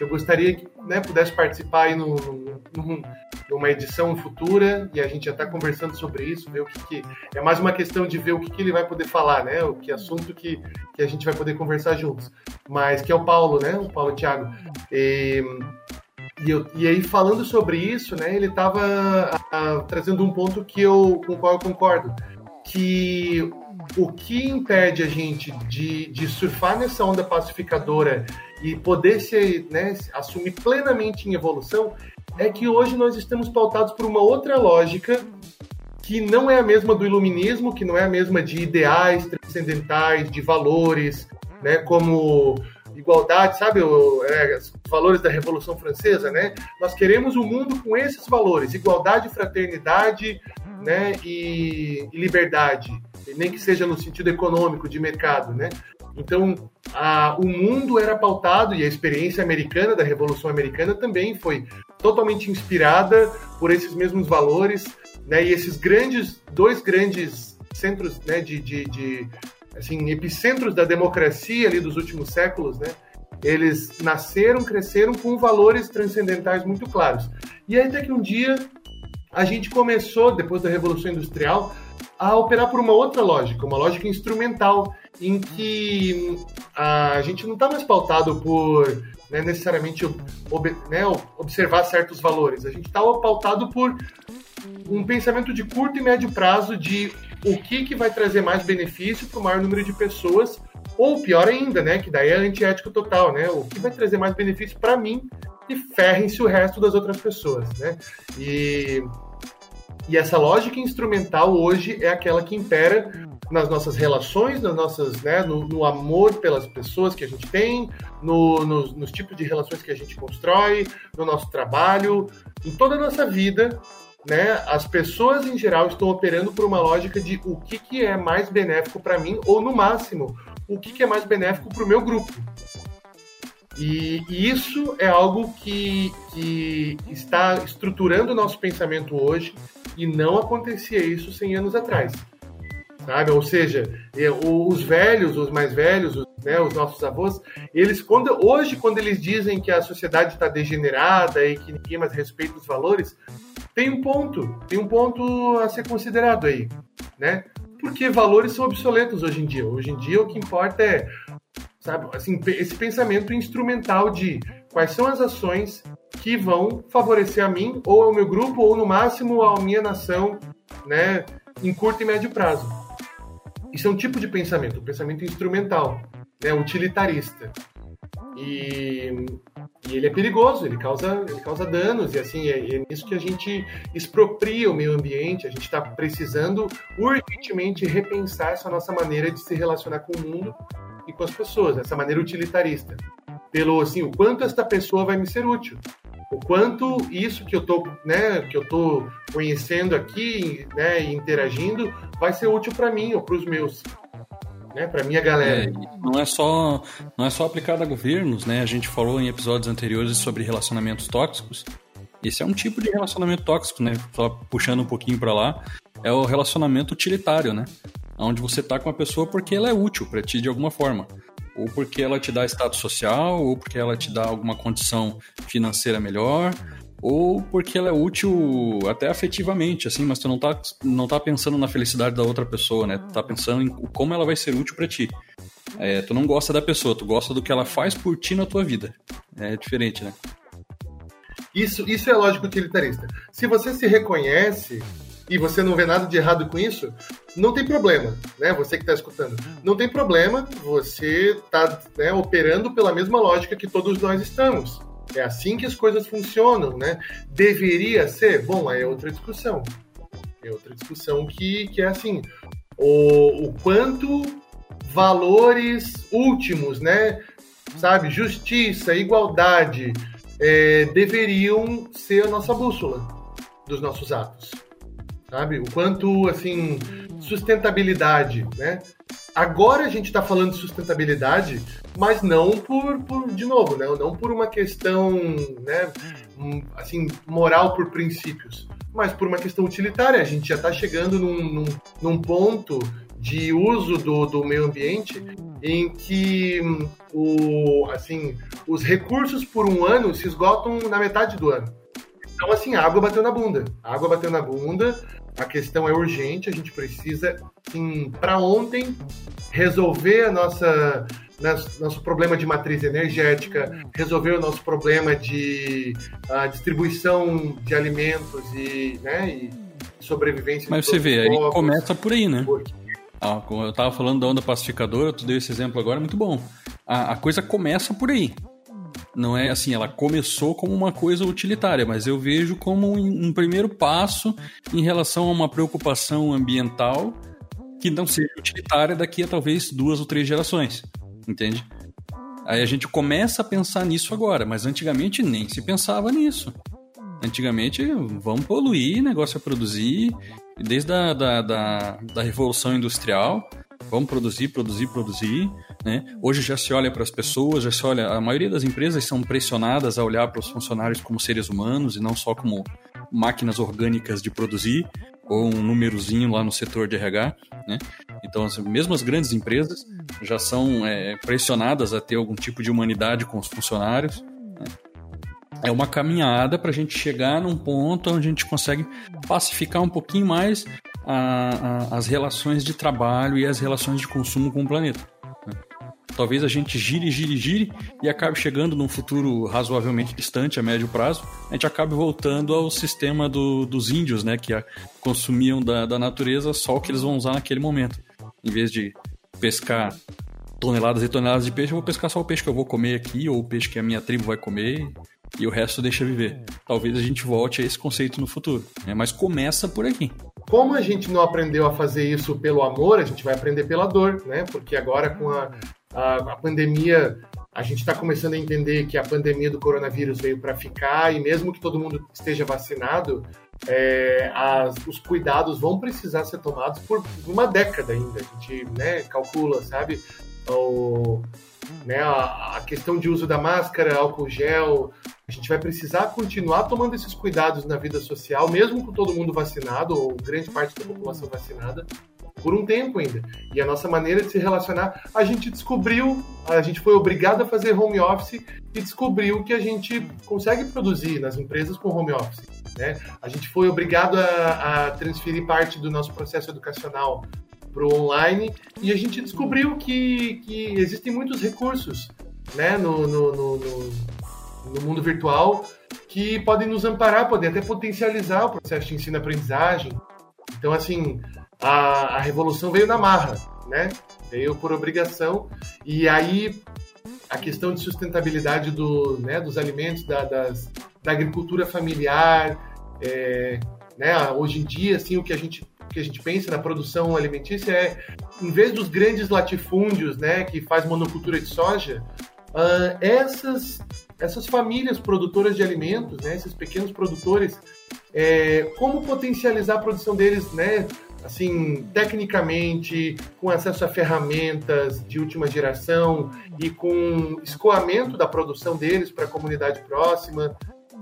eu gostaria que né, pudesse participar aí no, no, numa edição futura e a gente já está conversando sobre isso, ver o que, que, é mais uma questão de ver o que, que, ele vai poder falar, né, o que assunto que, que a gente vai poder conversar juntos, mas que é o Paulo, né, o Paulo Thiago. E, e, eu, e aí falando sobre isso, né, ele estava trazendo um ponto que eu com o qual eu concordo, que o que impede a gente de, de surfar nessa onda pacificadora e poder se né, assumir plenamente em evolução é que hoje nós estamos pautados por uma outra lógica que não é a mesma do iluminismo, que não é a mesma de ideais transcendentais, de valores, né, como igualdade, sabe, o, é, os valores da Revolução Francesa, né? Nós queremos um mundo com esses valores, igualdade, fraternidade, né, e, e liberdade nem que seja no sentido econômico, de mercado, né? Então, a, o mundo era pautado e a experiência americana, da Revolução Americana, também foi totalmente inspirada por esses mesmos valores, né? E esses grandes, dois grandes centros, né, de, de, de assim, epicentros da democracia ali dos últimos séculos, né? Eles nasceram, cresceram com valores transcendentais muito claros. E até que um dia a gente começou, depois da Revolução Industrial, a operar por uma outra lógica, uma lógica instrumental, em que a gente não está mais pautado por né, necessariamente ob, né, observar certos valores, a gente está pautado por um pensamento de curto e médio prazo de o que, que vai trazer mais benefício para o maior número de pessoas, ou pior ainda, né, que daí é antiético total, né, o que vai trazer mais benefício para mim e ferrem-se o resto das outras pessoas, né, e e essa lógica instrumental hoje é aquela que impera nas nossas relações, nas nossas, né, no, no amor pelas pessoas que a gente tem, no, nos, nos tipos de relações que a gente constrói, no nosso trabalho, em toda a nossa vida, né, as pessoas em geral estão operando por uma lógica de o que, que é mais benéfico para mim, ou no máximo, o que, que é mais benéfico para o meu grupo. E, e, isso é algo que, que está estruturando o nosso pensamento hoje e não acontecia isso 100 anos atrás. Sabe? Ou seja, os velhos, os mais velhos, os, né, os nossos avós, eles quando hoje quando eles dizem que a sociedade está degenerada e que ninguém mais respeita os valores, tem um ponto, tem um ponto a ser considerado aí, né? Porque valores são obsoletos hoje em dia. Hoje em dia o que importa é, sabe, assim, esse pensamento instrumental de quais são as ações que vão favorecer a mim, ou ao meu grupo, ou no máximo à minha nação, né, em curto e médio prazo. Isso é um tipo de pensamento, um pensamento instrumental, né, utilitarista. E, e, ele é perigoso, ele causa, ele causa danos, e assim, é, é nisso que a gente expropria o meio ambiente, a gente está precisando urgentemente repensar essa nossa maneira de se relacionar com o mundo e com as pessoas, essa maneira utilitarista pelo assim, o quanto esta pessoa vai me ser útil. O quanto isso que eu tô, né, que eu tô conhecendo aqui, né, interagindo, vai ser útil para mim ou para os meus, né, para minha galera. É, não é só, não é só aplicado a governos, né? A gente falou em episódios anteriores sobre relacionamentos tóxicos. Esse é um tipo de relacionamento tóxico, né? Só puxando um pouquinho para lá, é o relacionamento utilitário, né? Onde você tá com a pessoa porque ela é útil para ti de alguma forma Ou porque ela te dá status social, ou porque ela te dá alguma condição financeira melhor, ou porque ela é útil até afetivamente, assim, mas tu não tá, não tá pensando na felicidade da outra pessoa, né? Tu tá pensando em como ela vai ser útil para ti. É, tu não gosta da pessoa, tu gosta do que ela faz por ti na tua vida. É diferente, né? Isso, isso é lógico utilitarista. Se você se reconhece e você não vê nada de errado com isso, não tem problema, né? Você que está escutando, não tem problema. Você está né, operando pela mesma lógica que todos nós estamos. É assim que as coisas funcionam, né? Deveria ser? Bom, aí é outra discussão. É outra discussão que, que é assim: o, o quanto valores últimos, né? Sabe, justiça, igualdade, é, deveriam ser a nossa bússola dos nossos atos, sabe? O quanto, assim, sustentabilidade, né? Agora a gente está falando de sustentabilidade, mas não por, por, de novo, né? não por uma questão, né, assim, moral por princípios, mas por uma questão utilitária. A gente já está chegando num, num, num, ponto de uso do, do meio ambiente em que o, assim, os recursos por um ano se esgotam na metade do ano. Então, assim, a água bateu na bunda. A água bateu na bunda, a questão é urgente, a gente precisa, para ontem, resolver a nossa nosso problema de matriz energética, resolver o nosso problema de uh, distribuição de alimentos e, né, e sobrevivência. Mas você vê, aí começa por aí, né? Ah, eu estava falando da onda pacificadora, tu deu esse exemplo agora, muito bom. A, a coisa começa por aí não é assim, ela começou como uma coisa utilitária, mas eu vejo como um, primeiro passo em relação a uma preocupação ambiental que não seja utilitária daqui a talvez duas ou três gerações, entende? Aí a gente começa a pensar nisso agora, mas antigamente nem se pensava nisso. Antigamente, vamos poluir, negócio é produzir, desde a da, da, da Revolução Industrial, vamos produzir, produzir, produzir. Né? Hoje já se olha para as pessoas, já se olha. A maioria das empresas são pressionadas a olhar para os funcionários como seres humanos e não só como máquinas orgânicas de produzir ou um númerozinho lá no setor de RH, né? Então, mesmo as grandes empresas já são é, pressionadas a ter algum tipo de humanidade com os funcionários. Né? É uma caminhada para a gente chegar num ponto onde a gente consegue pacificar um pouquinho mais a, a, as relações de trabalho e as relações de consumo com o planeta. Talvez a gente gire, gire, gire e acabe chegando num futuro razoavelmente distante, a médio prazo, a gente acabe voltando ao sistema do, dos índios, né, que consumiam da, da natureza só o que eles vão usar naquele momento. Em vez de pescar toneladas e toneladas de peixe, eu vou pescar só o peixe que eu vou comer aqui, ou o peixe que a minha tribo vai comer, e o resto deixa viver. Talvez a gente volte a esse conceito no futuro, né? mas começa por aqui. Como a gente não aprendeu a fazer isso pelo amor, a gente vai aprender pela dor, né? Porque agora com a, a, pandemia, a gente está começando a entender que a pandemia do coronavírus veio para ficar e mesmo que todo mundo esteja vacinado, é, as, os cuidados vão precisar ser tomados por uma década ainda. A gente né, calcula, sabe? O, né, a, questão de uso da máscara, álcool gel, a gente vai precisar continuar tomando esses cuidados na vida social, mesmo com todo mundo vacinado, ou grande parte da população vacinada, por um tempo ainda. E a nossa maneira de se relacionar, a gente descobriu, a gente foi obrigado a fazer home office e descobriu que a gente consegue produzir nas empresas com home office. Né? A gente foi obrigado a, a transferir parte do nosso processo educacional para o online e a gente descobriu que, que existem muitos recursos né, no, no, no, no mundo virtual que podem nos amparar, podem até potencializar o processo de ensino-aprendizagem. Então, assim, a, a revolução veio na marra, né? Veio por obrigação. E aí, a questão de sustentabilidade do, né, dos alimentos, da, das, da agricultura familiar, é, né, hoje em dia, assim, o que a gente que a gente pensa na produção alimentícia é, em vez dos grandes latifúndios, né, que faz monocultura de soja, uh, essas essas famílias produtoras de alimentos, né, esses pequenos produtores, é, como potencializar a produção deles, né, assim, tecnicamente, com acesso a ferramentas de última geração e com escoamento da produção deles para a comunidade próxima,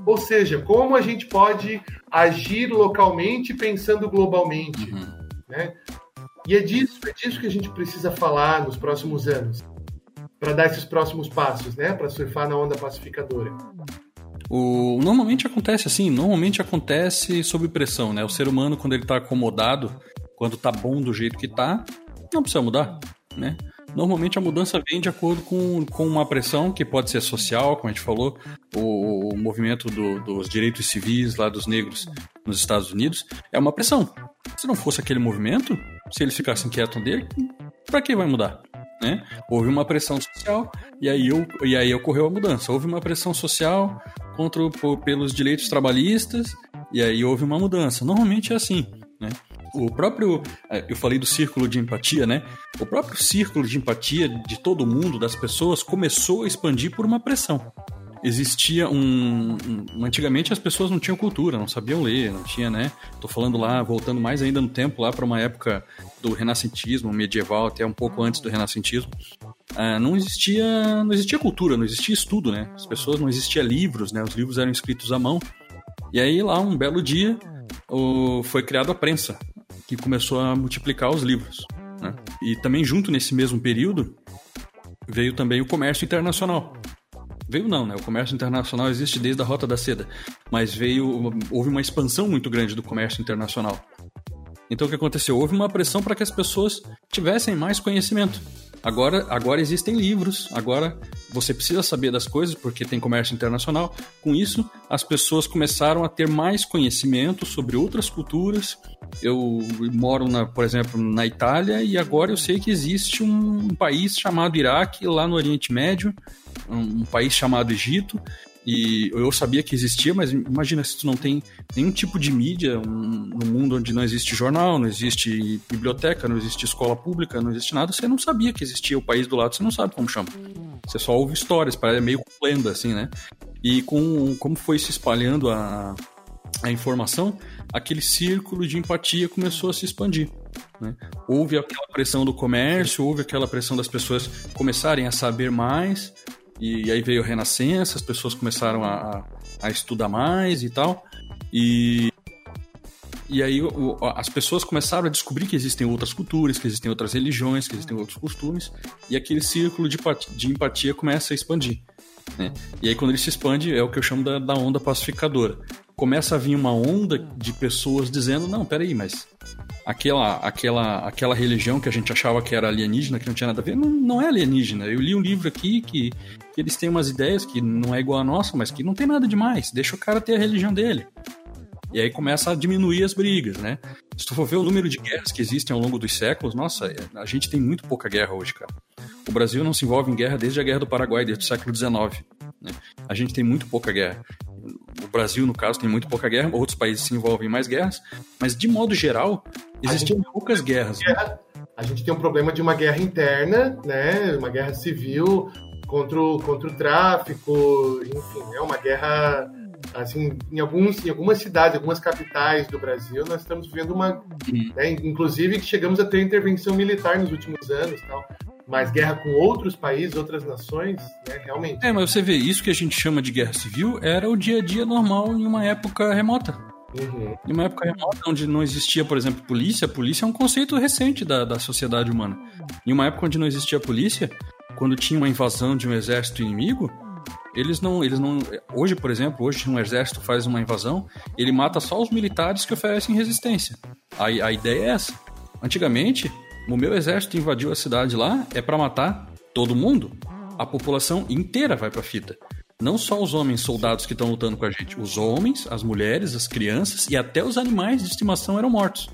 ou seja, como a gente pode agir localmente pensando globalmente, uhum. né? E é disso, é disso que a gente precisa falar nos próximos anos. para dar esses próximos passos, né? Para surfar na onda pacificadora? O, normalmente acontece assim, normalmente acontece sob pressão, né? O ser humano, quando ele está acomodado, quando está bom do jeito que está, não precisa mudar, né? Normalmente a mudança vem de acordo com, com uma pressão que pode ser social, como a gente falou, o, o movimento do, dos direitos civis lá dos negros nos Estados Unidos é uma pressão. Se não fosse aquele movimento, se eles ficassem quietos dele, para que vai mudar? Né? Houve uma pressão social e aí, e aí ocorreu a mudança. Houve uma pressão social contra pelos direitos trabalhistas e aí houve uma mudança. Normalmente é assim. Né? O próprio, é, eu falei do círculo de empatia, né? O próprio círculo de empatia de todo mundo, das pessoas, começou a expandir por uma pressão existia um, um, Antigamente as pessoas não tinham cultura, não sabiam ler, não tinha, né? Tô falando lá, voltando mais ainda no tempo, lá para uma época do renascentismo, medieval, até um pouco antes do renascentismo. Uh, não existia não existia cultura, não existia estudo, né? As pessoas não existia livros, né? Os livros eram escritos à mão. E aí lá um belo dia o, foi criada a prensa, que começou a multiplicar os livros. Né? E também junto nesse mesmo período veio também o comércio internacional. Veio não, né? O comércio internacional existe desde a Rota da Seda, mas veio houve uma expansão muito grande do comércio internacional. Então o que aconteceu? Houve uma pressão para que as pessoas tivessem mais conhecimento. Agora, agora existem livros, agora você precisa saber das coisas porque tem comércio internacional. Com isso, as pessoas começaram a ter mais conhecimento sobre outras culturas. Eu moro, na, por exemplo, na Itália e agora eu sei que existe um país chamado Iraque lá no Oriente Médio um, país chamado Egito, e eu sabia que existia, mas imagina se tu não tem nenhum tipo de mídia, um, no mundo onde não existe jornal, não existe biblioteca, não existe escola pública, não existe nada, você não sabia que existia o país do lado, você não sabe como chama. Você só ouve histórias, parece meio lenda, assim, né? E com como foi se espalhando a, a informação, aquele círculo de empatia começou a se expandir. Né? Houve aquela pressão do comércio, houve aquela pressão das pessoas começarem a saber mais, e, aí veio a Renascença, as pessoas começaram a, a estudar mais e tal. E, e aí o, as pessoas começaram a descobrir que existem outras culturas, que existem outras religiões, que existem outros costumes, e aquele círculo de, de empatia começa a expandir. Né? E aí quando ele se expande, é o que eu chamo da, da onda pacificadora. Começa a vir uma onda de pessoas dizendo, não, peraí, mas aquela, aquela, aquela religião que a gente achava que era alienígena, que não tinha nada a ver, não, não é alienígena. Eu li um livro aqui que, que eles têm umas ideias que não é igual a nossa, mas que não tem nada demais. Deixa o cara ter a religião dele. E aí começa a diminuir as brigas, né? Se tu for ver o número de guerras que existem ao longo dos séculos, nossa, a gente tem muito pouca guerra hoje, cara. O Brasil não se envolve em guerra desde a Guerra do Paraguai, desde o século XIX. Né? A gente tem muito pouca guerra. O Brasil, no caso, tem muito pouca guerra, outros países se envolvem em mais guerras, mas de modo geral, existiam poucas guerras. Guerra, a gente tem um problema de uma guerra interna, né? uma guerra civil contra o, contra o tráfico, enfim, é uma guerra assim, em, alguns, em algumas cidades, algumas capitais do Brasil, nós estamos vivendo uma. Né, inclusive, chegamos a ter intervenção militar nos últimos anos tal. Mas guerra com outros países, outras nações, né, realmente. É, mas você vê, isso que a gente chama de guerra civil era o dia a dia normal em uma época remota. Uhum. Em uma época remota onde não existia, por exemplo, polícia, polícia é um conceito recente da, da sociedade humana. Em uma época onde não existia polícia, quando tinha uma invasão de um exército inimigo, eles não, eles não. Hoje, por exemplo, hoje um exército faz uma invasão, ele mata só os militares que oferecem resistência. A, a ideia é essa. Antigamente, o meu exército invadiu a cidade lá é para matar todo mundo. A população inteira vai para fita. Não só os homens soldados que estão lutando com a gente, os homens, as mulheres, as crianças e até os animais de estimação eram mortos.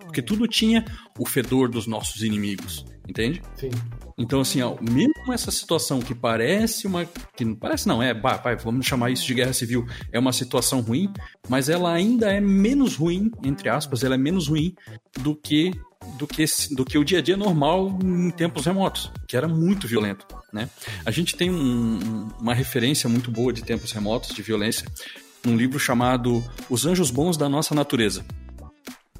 Porque tudo tinha o fedor dos nossos inimigos, entende? Sim. Então, assim, ó, mesmo essa situação que parece uma. que não parece, não, é, bah, bah, vamos chamar isso de guerra civil, é uma situação ruim, mas ela ainda é menos ruim, entre aspas, ela é menos ruim do que do que, do que o dia a dia normal em tempos remotos, que era muito violento. Né? A gente tem um, uma referência muito boa de tempos remotos, de violência, num livro chamado Os Anjos Bons da Nossa Natureza.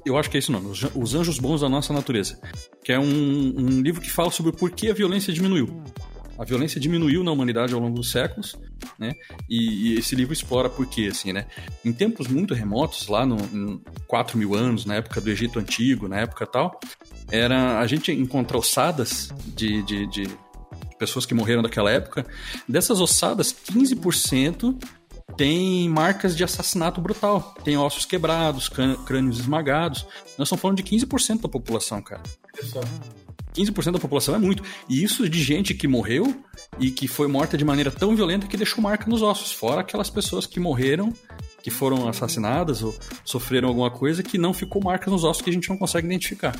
Eu acho que é esse o nome, Os Anjos Bons da Nossa Natureza, que é um, um livro que fala sobre por que a violência diminuiu. A violência diminuiu na humanidade ao longo dos séculos, né? E, e esse livro explora por quê, assim, né? Em tempos muito remotos, lá no, em 4 mil anos, na época do Egito Antigo, na época tal, era a gente encontrar ossadas de, de, de pessoas que morreram daquela época, dessas ossadas, 15% tem marcas de assassinato brutal. Tem ossos quebrados, crânios esmagados. Nós estamos falando de 15% da população, cara. 15% da população é muito. E isso de gente que morreu e que foi morta de maneira tão violenta que deixou marca nos ossos. Fora aquelas pessoas que morreram, que foram assassinadas ou sofreram alguma coisa que não ficou marca nos ossos que a gente não consegue identificar.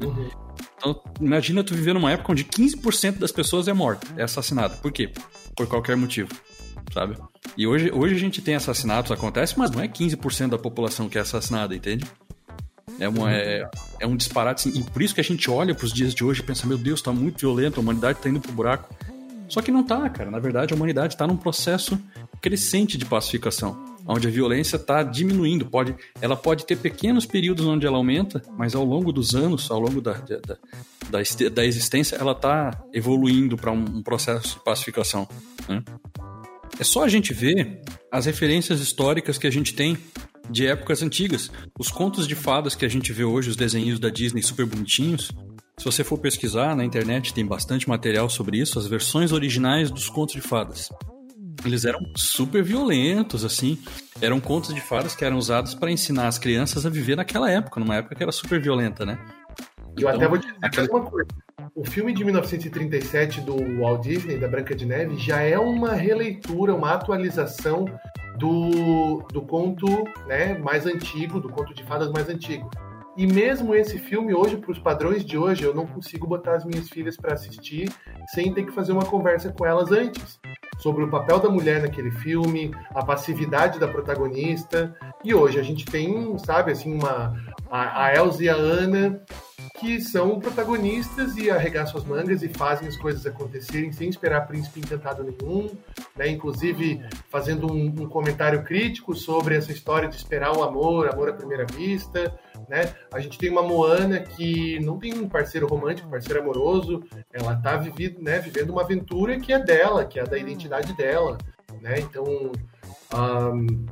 Uhum. Então, imagina tu viver numa época onde 15% das pessoas é morta, é assassinada. Por quê? Por qualquer motivo, sabe? E hoje, hoje a gente tem assassinatos, acontece, mas não é 15% da população que é assassinada, entende? É, uma, é, é um disparate, assim, e por isso que a gente olha para os dias de hoje e pensa, meu Deus, está muito violento, a humanidade está indo pro buraco. Só que não tá, cara. Na verdade, a humanidade está num processo crescente de pacificação, onde a violência está diminuindo. Pode, ela pode ter pequenos períodos onde ela aumenta, mas ao longo dos anos, ao longo da, da, da, da existência, ela está evoluindo para um, um, processo de pacificação. Né? É só a gente ver as referências históricas que a gente tem de épocas antigas. Os contos de fadas que a gente vê hoje, os desenhos da Disney super bonitinhos, se você for pesquisar na internet, tem bastante material sobre isso, as versões originais dos contos de fadas. Eles eram super violentos, assim. Eram contos de fadas que eram usados para ensinar as crianças a viver naquela época, numa época que era super violenta, né? Eu até então, vou te dizer aquela... uma coisa. O filme de 1937 do Walt Disney, da Branca de Neve, já é uma releitura, uma atualização do, do conto né, mais antigo, do conto de fadas mais antigo. E mesmo esse filme, hoje, para os padrões de hoje, eu não consigo botar as minhas filhas para assistir sem ter que fazer uma conversa com elas antes. Sobre o papel da mulher naquele filme, a passividade da protagonista. E hoje a gente tem, sabe, assim, uma. A, a Elsa e a Ana que são protagonistas e arregaçam as mangas e fazem as coisas acontecerem sem esperar príncipe encantado nenhum, né? Inclusive fazendo um, um, comentário crítico sobre essa história de esperar o amor, amor à primeira vista, né? A gente tem uma Moana que não tem um parceiro romântico, parceiro amoroso, ela tá vivido, né, vivendo uma aventura que é dela, que é da identidade dela, né? Então, um,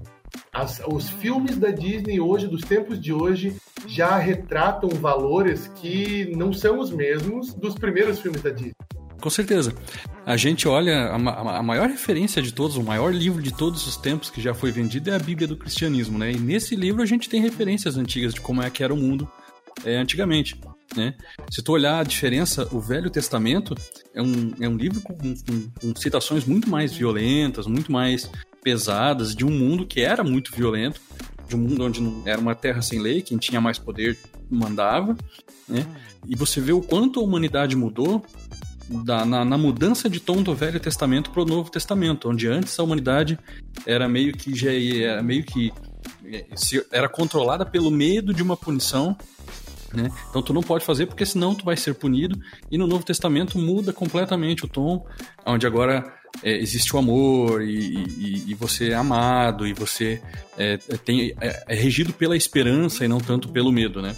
as, os filmes da Disney hoje, dos tempos de hoje, já retratam valores que não são os mesmos dos primeiros filmes da Disney. Com certeza. A gente olha, a, a, maior referência de todos, o maior livro de todos os tempos que já foi vendido é a Bíblia do Cristianismo, né? E nesse livro a gente tem referências antigas de como é que era o mundo é, antigamente. Né? Se tu olhar a diferença, o Velho Testamento é um, é um livro com, com, com citações muito mais violentas, muito mais pesadas, de um mundo que era muito violento, de um mundo onde era uma terra sem lei, quem tinha mais poder mandava, né? E você vê o quanto a humanidade mudou da, na, na, mudança de tom do Velho Testamento para o Novo Testamento, onde antes a humanidade era meio que já era meio que é, era controlada pelo medo de uma punição né? Então tu não pode fazer porque senão tu vai ser punido. E no Novo Testamento muda completamente o tom, onde agora é, existe o amor e, e, e, você é amado e você é, é, tem, é, é, regido pela esperança e não tanto pelo medo, né?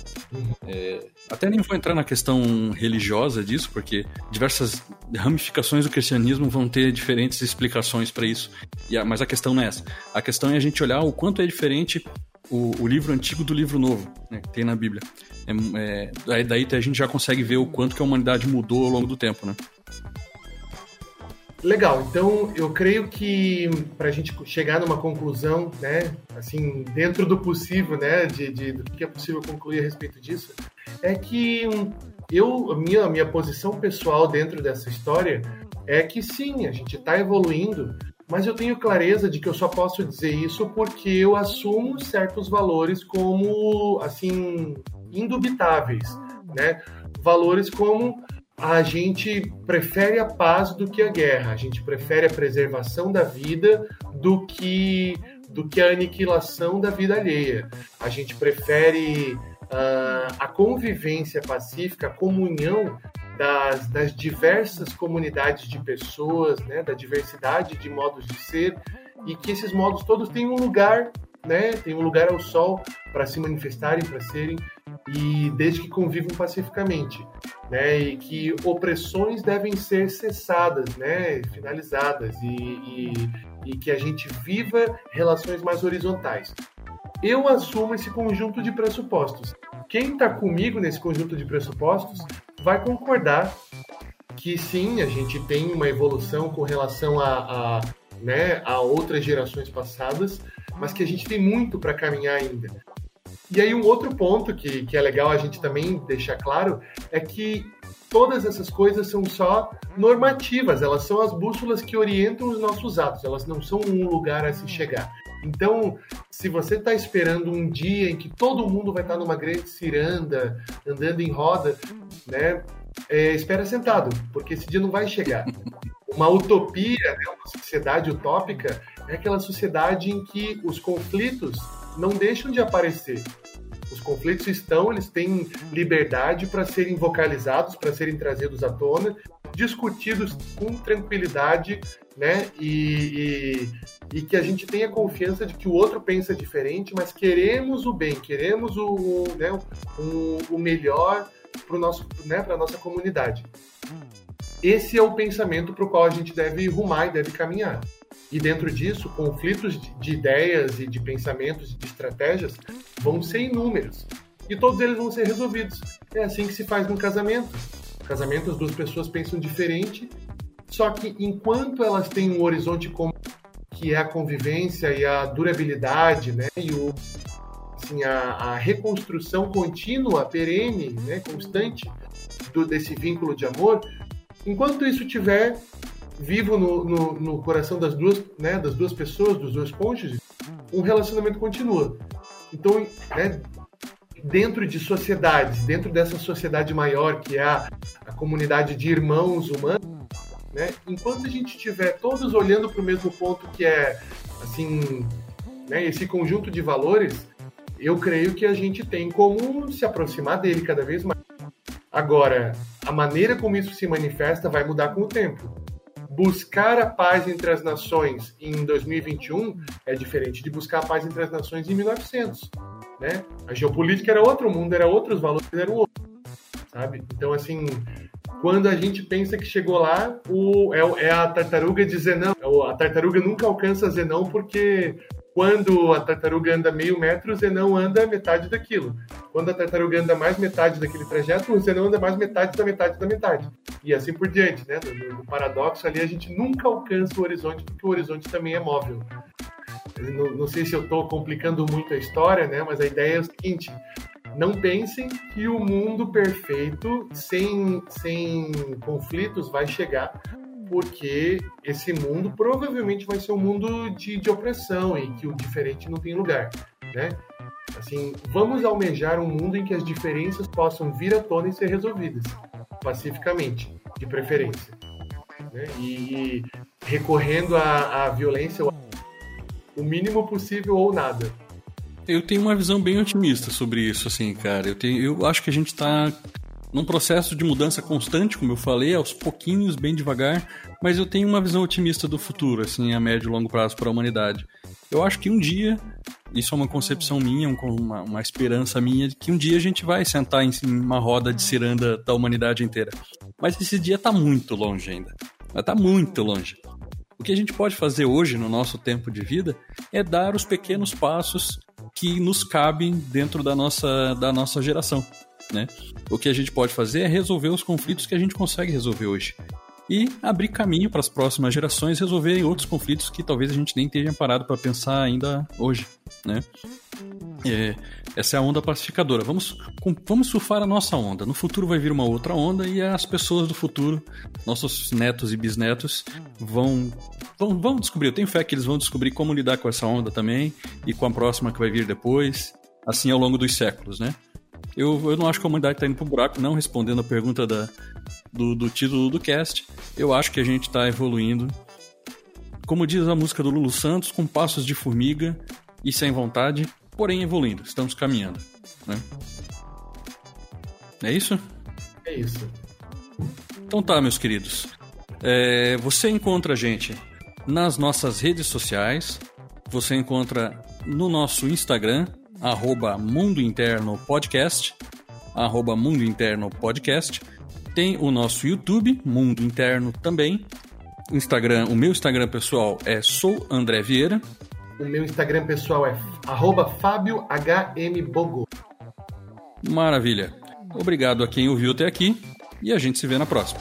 É, até nem vou entrar na questão religiosa disso, porque diversas ramificações do cristianismo vão ter diferentes explicações para isso. A, mas a questão não é essa. A questão é a gente olhar o quanto é diferente o, o livro antigo do livro novo, né, que tem na Bíblia. É, é, daí a gente já consegue ver o quanto que a humanidade mudou ao longo do tempo, né? Legal, então eu creio que para a gente chegar numa conclusão, né, assim, dentro do possível, né, de, de, do que é possível concluir a respeito disso, é que eu, a minha, a minha posição pessoal dentro dessa história é que sim, a gente está evoluindo, mas eu tenho clareza de que eu só posso dizer isso porque eu assumo certos valores como, assim, indubitáveis, né? Valores como a gente prefere a paz do que a guerra, a gente prefere a preservação da vida do que do que a aniquilação da vida alheia. A gente prefere uh, a convivência pacífica, a comunhão das, das, diversas comunidades de pessoas, né, da diversidade de modos de ser, e que esses modos todos têm um lugar, né, têm um lugar ao sol para se manifestarem, para serem e desde que convivam pacificamente, né? E que opressões devem ser cessadas, né? Finalizadas e, e, e que a gente viva relações mais horizontais. Eu assumo esse conjunto de pressupostos. Quem está comigo nesse conjunto de pressupostos vai concordar que sim, a gente tem uma evolução com relação a, a, né, a outras gerações passadas, mas que a gente tem muito para caminhar ainda. E aí um outro ponto que, que é legal a gente também deixar claro é que todas essas coisas são só normativas, elas são as bússolas que orientam os nossos atos, elas não são um lugar a se chegar. Então, se você está esperando um dia em que todo mundo vai estar tá numa grande ciranda, andando em roda, né, é, espera sentado, porque esse dia não vai chegar. Uma utopia, né, uma sociedade utópica, é aquela sociedade em que os conflitos não deixam de aparecer. Os conflitos estão, eles têm liberdade para serem vocalizados, para serem trazidos à tona, discutidos com tranquilidade, né? E, e, e, que a gente tenha confiança de que o outro pensa diferente, mas queremos o bem, queremos o, né, o, o melhor para nosso, né, para nossa comunidade. Esse é o pensamento para o qual a gente deve rumar e deve caminhar. E dentro disso, conflitos de ideias e de pensamentos e de estratégias vão ser inúmeros. E todos eles vão ser resolvidos. É assim que se faz num casamento. Casamento, as duas pessoas pensam diferente, só que enquanto elas têm um horizonte comum, que é a convivência e a durabilidade, né, e o, assim, a, a reconstrução contínua, perene, né, constante do, desse vínculo de amor, enquanto isso tiver vivo no, no, no, coração das duas, né, das duas pessoas, dos dois cônjuges, um relacionamento continua. Então, né, dentro de sociedades, dentro dessa sociedade maior que é a, a comunidade de irmãos humanos, né, enquanto a gente estiver todos olhando para o mesmo ponto que é assim, né, esse conjunto de valores, eu creio que a gente tem como se aproximar dele cada vez mais. Agora, a maneira como isso se manifesta vai mudar com o tempo buscar a paz entre as nações em 2021 é diferente de buscar a paz entre as nações em 1900, né? A geopolítica era outro, mundo era outro, os valores eram outros, sabe? Então, assim, quando a gente pensa que chegou lá, o, é, é a tartaruga de Zenão. A tartaruga nunca alcança Zenão porque quando a tartaruga anda meio metro, o Zenão anda metade daquilo. Quando a tartaruga anda mais metade daquele trajeto, o Zenão anda mais metade da metade da metade. E assim por diante, né? No, no paradoxo ali, a gente nunca alcança o horizonte, porque o horizonte também é móvel. Não, não sei se eu estou complicando muito a história, né? Mas a ideia é o seguinte: não pensem que o mundo perfeito, sem, sem conflitos, vai chegar porque esse mundo provavelmente vai ser um mundo de, de opressão e que o diferente não tem lugar, né? Assim, vamos almejar um mundo em que as diferenças possam vir à tona e ser resolvidas pacificamente, de preferência, né? E, e recorrendo à, à violência o mínimo possível ou nada. Eu tenho uma visão bem otimista sobre isso, assim, cara. Eu, tenho, eu acho que a gente está num processo de mudança constante, como eu falei, aos pouquinhos, bem devagar, mas eu tenho uma visão otimista do futuro, assim, a médio e longo prazo para a humanidade. Eu acho que um dia, isso é uma concepção minha, uma, uma esperança minha, de que um dia a gente vai sentar em uma roda de ciranda da humanidade inteira. Mas esse dia está muito longe ainda. Está muito longe. O que a gente pode fazer hoje, no nosso tempo de vida, é dar os pequenos passos que nos cabem dentro da nossa, da nossa geração. Né? O que a gente pode fazer é resolver os conflitos que a gente consegue resolver hoje. E abrir caminho para as próximas gerações resolverem outros conflitos que talvez a gente nem tenha parado para pensar ainda hoje. Né? É, essa é a onda pacificadora. Vamos, vamos surfar a nossa onda. No futuro vai vir uma outra onda e as pessoas do futuro, nossos netos e bisnetos, vão, vão, vão descobrir. Eu tenho fé que eles vão descobrir como lidar com essa onda também e com a próxima que vai vir depois, assim ao longo dos séculos, né? Eu, eu não acho que a humanidade está indo pro buraco, não, respondendo a pergunta da, do, do título do cast. Eu acho que a gente está evoluindo. Como diz a música do Lulu Santos, com passos de formiga e sem vontade, porém evoluindo. Estamos caminhando. Né? É isso? É isso. Então tá, meus queridos. É, você encontra a gente nas nossas redes sociais. Você encontra no nosso Instagram, arroba Mundo Interno Podcast, arroba Mundo Interno Podcast. Tem o nosso YouTube, Mundo Interno também. Instagram, o meu Instagram pessoal é sou André Vieira. O meu Instagram pessoal é arroba Fábio HM Bogo. Maravilha. Obrigado a quem ouviu até aqui e a gente se vê na próxima.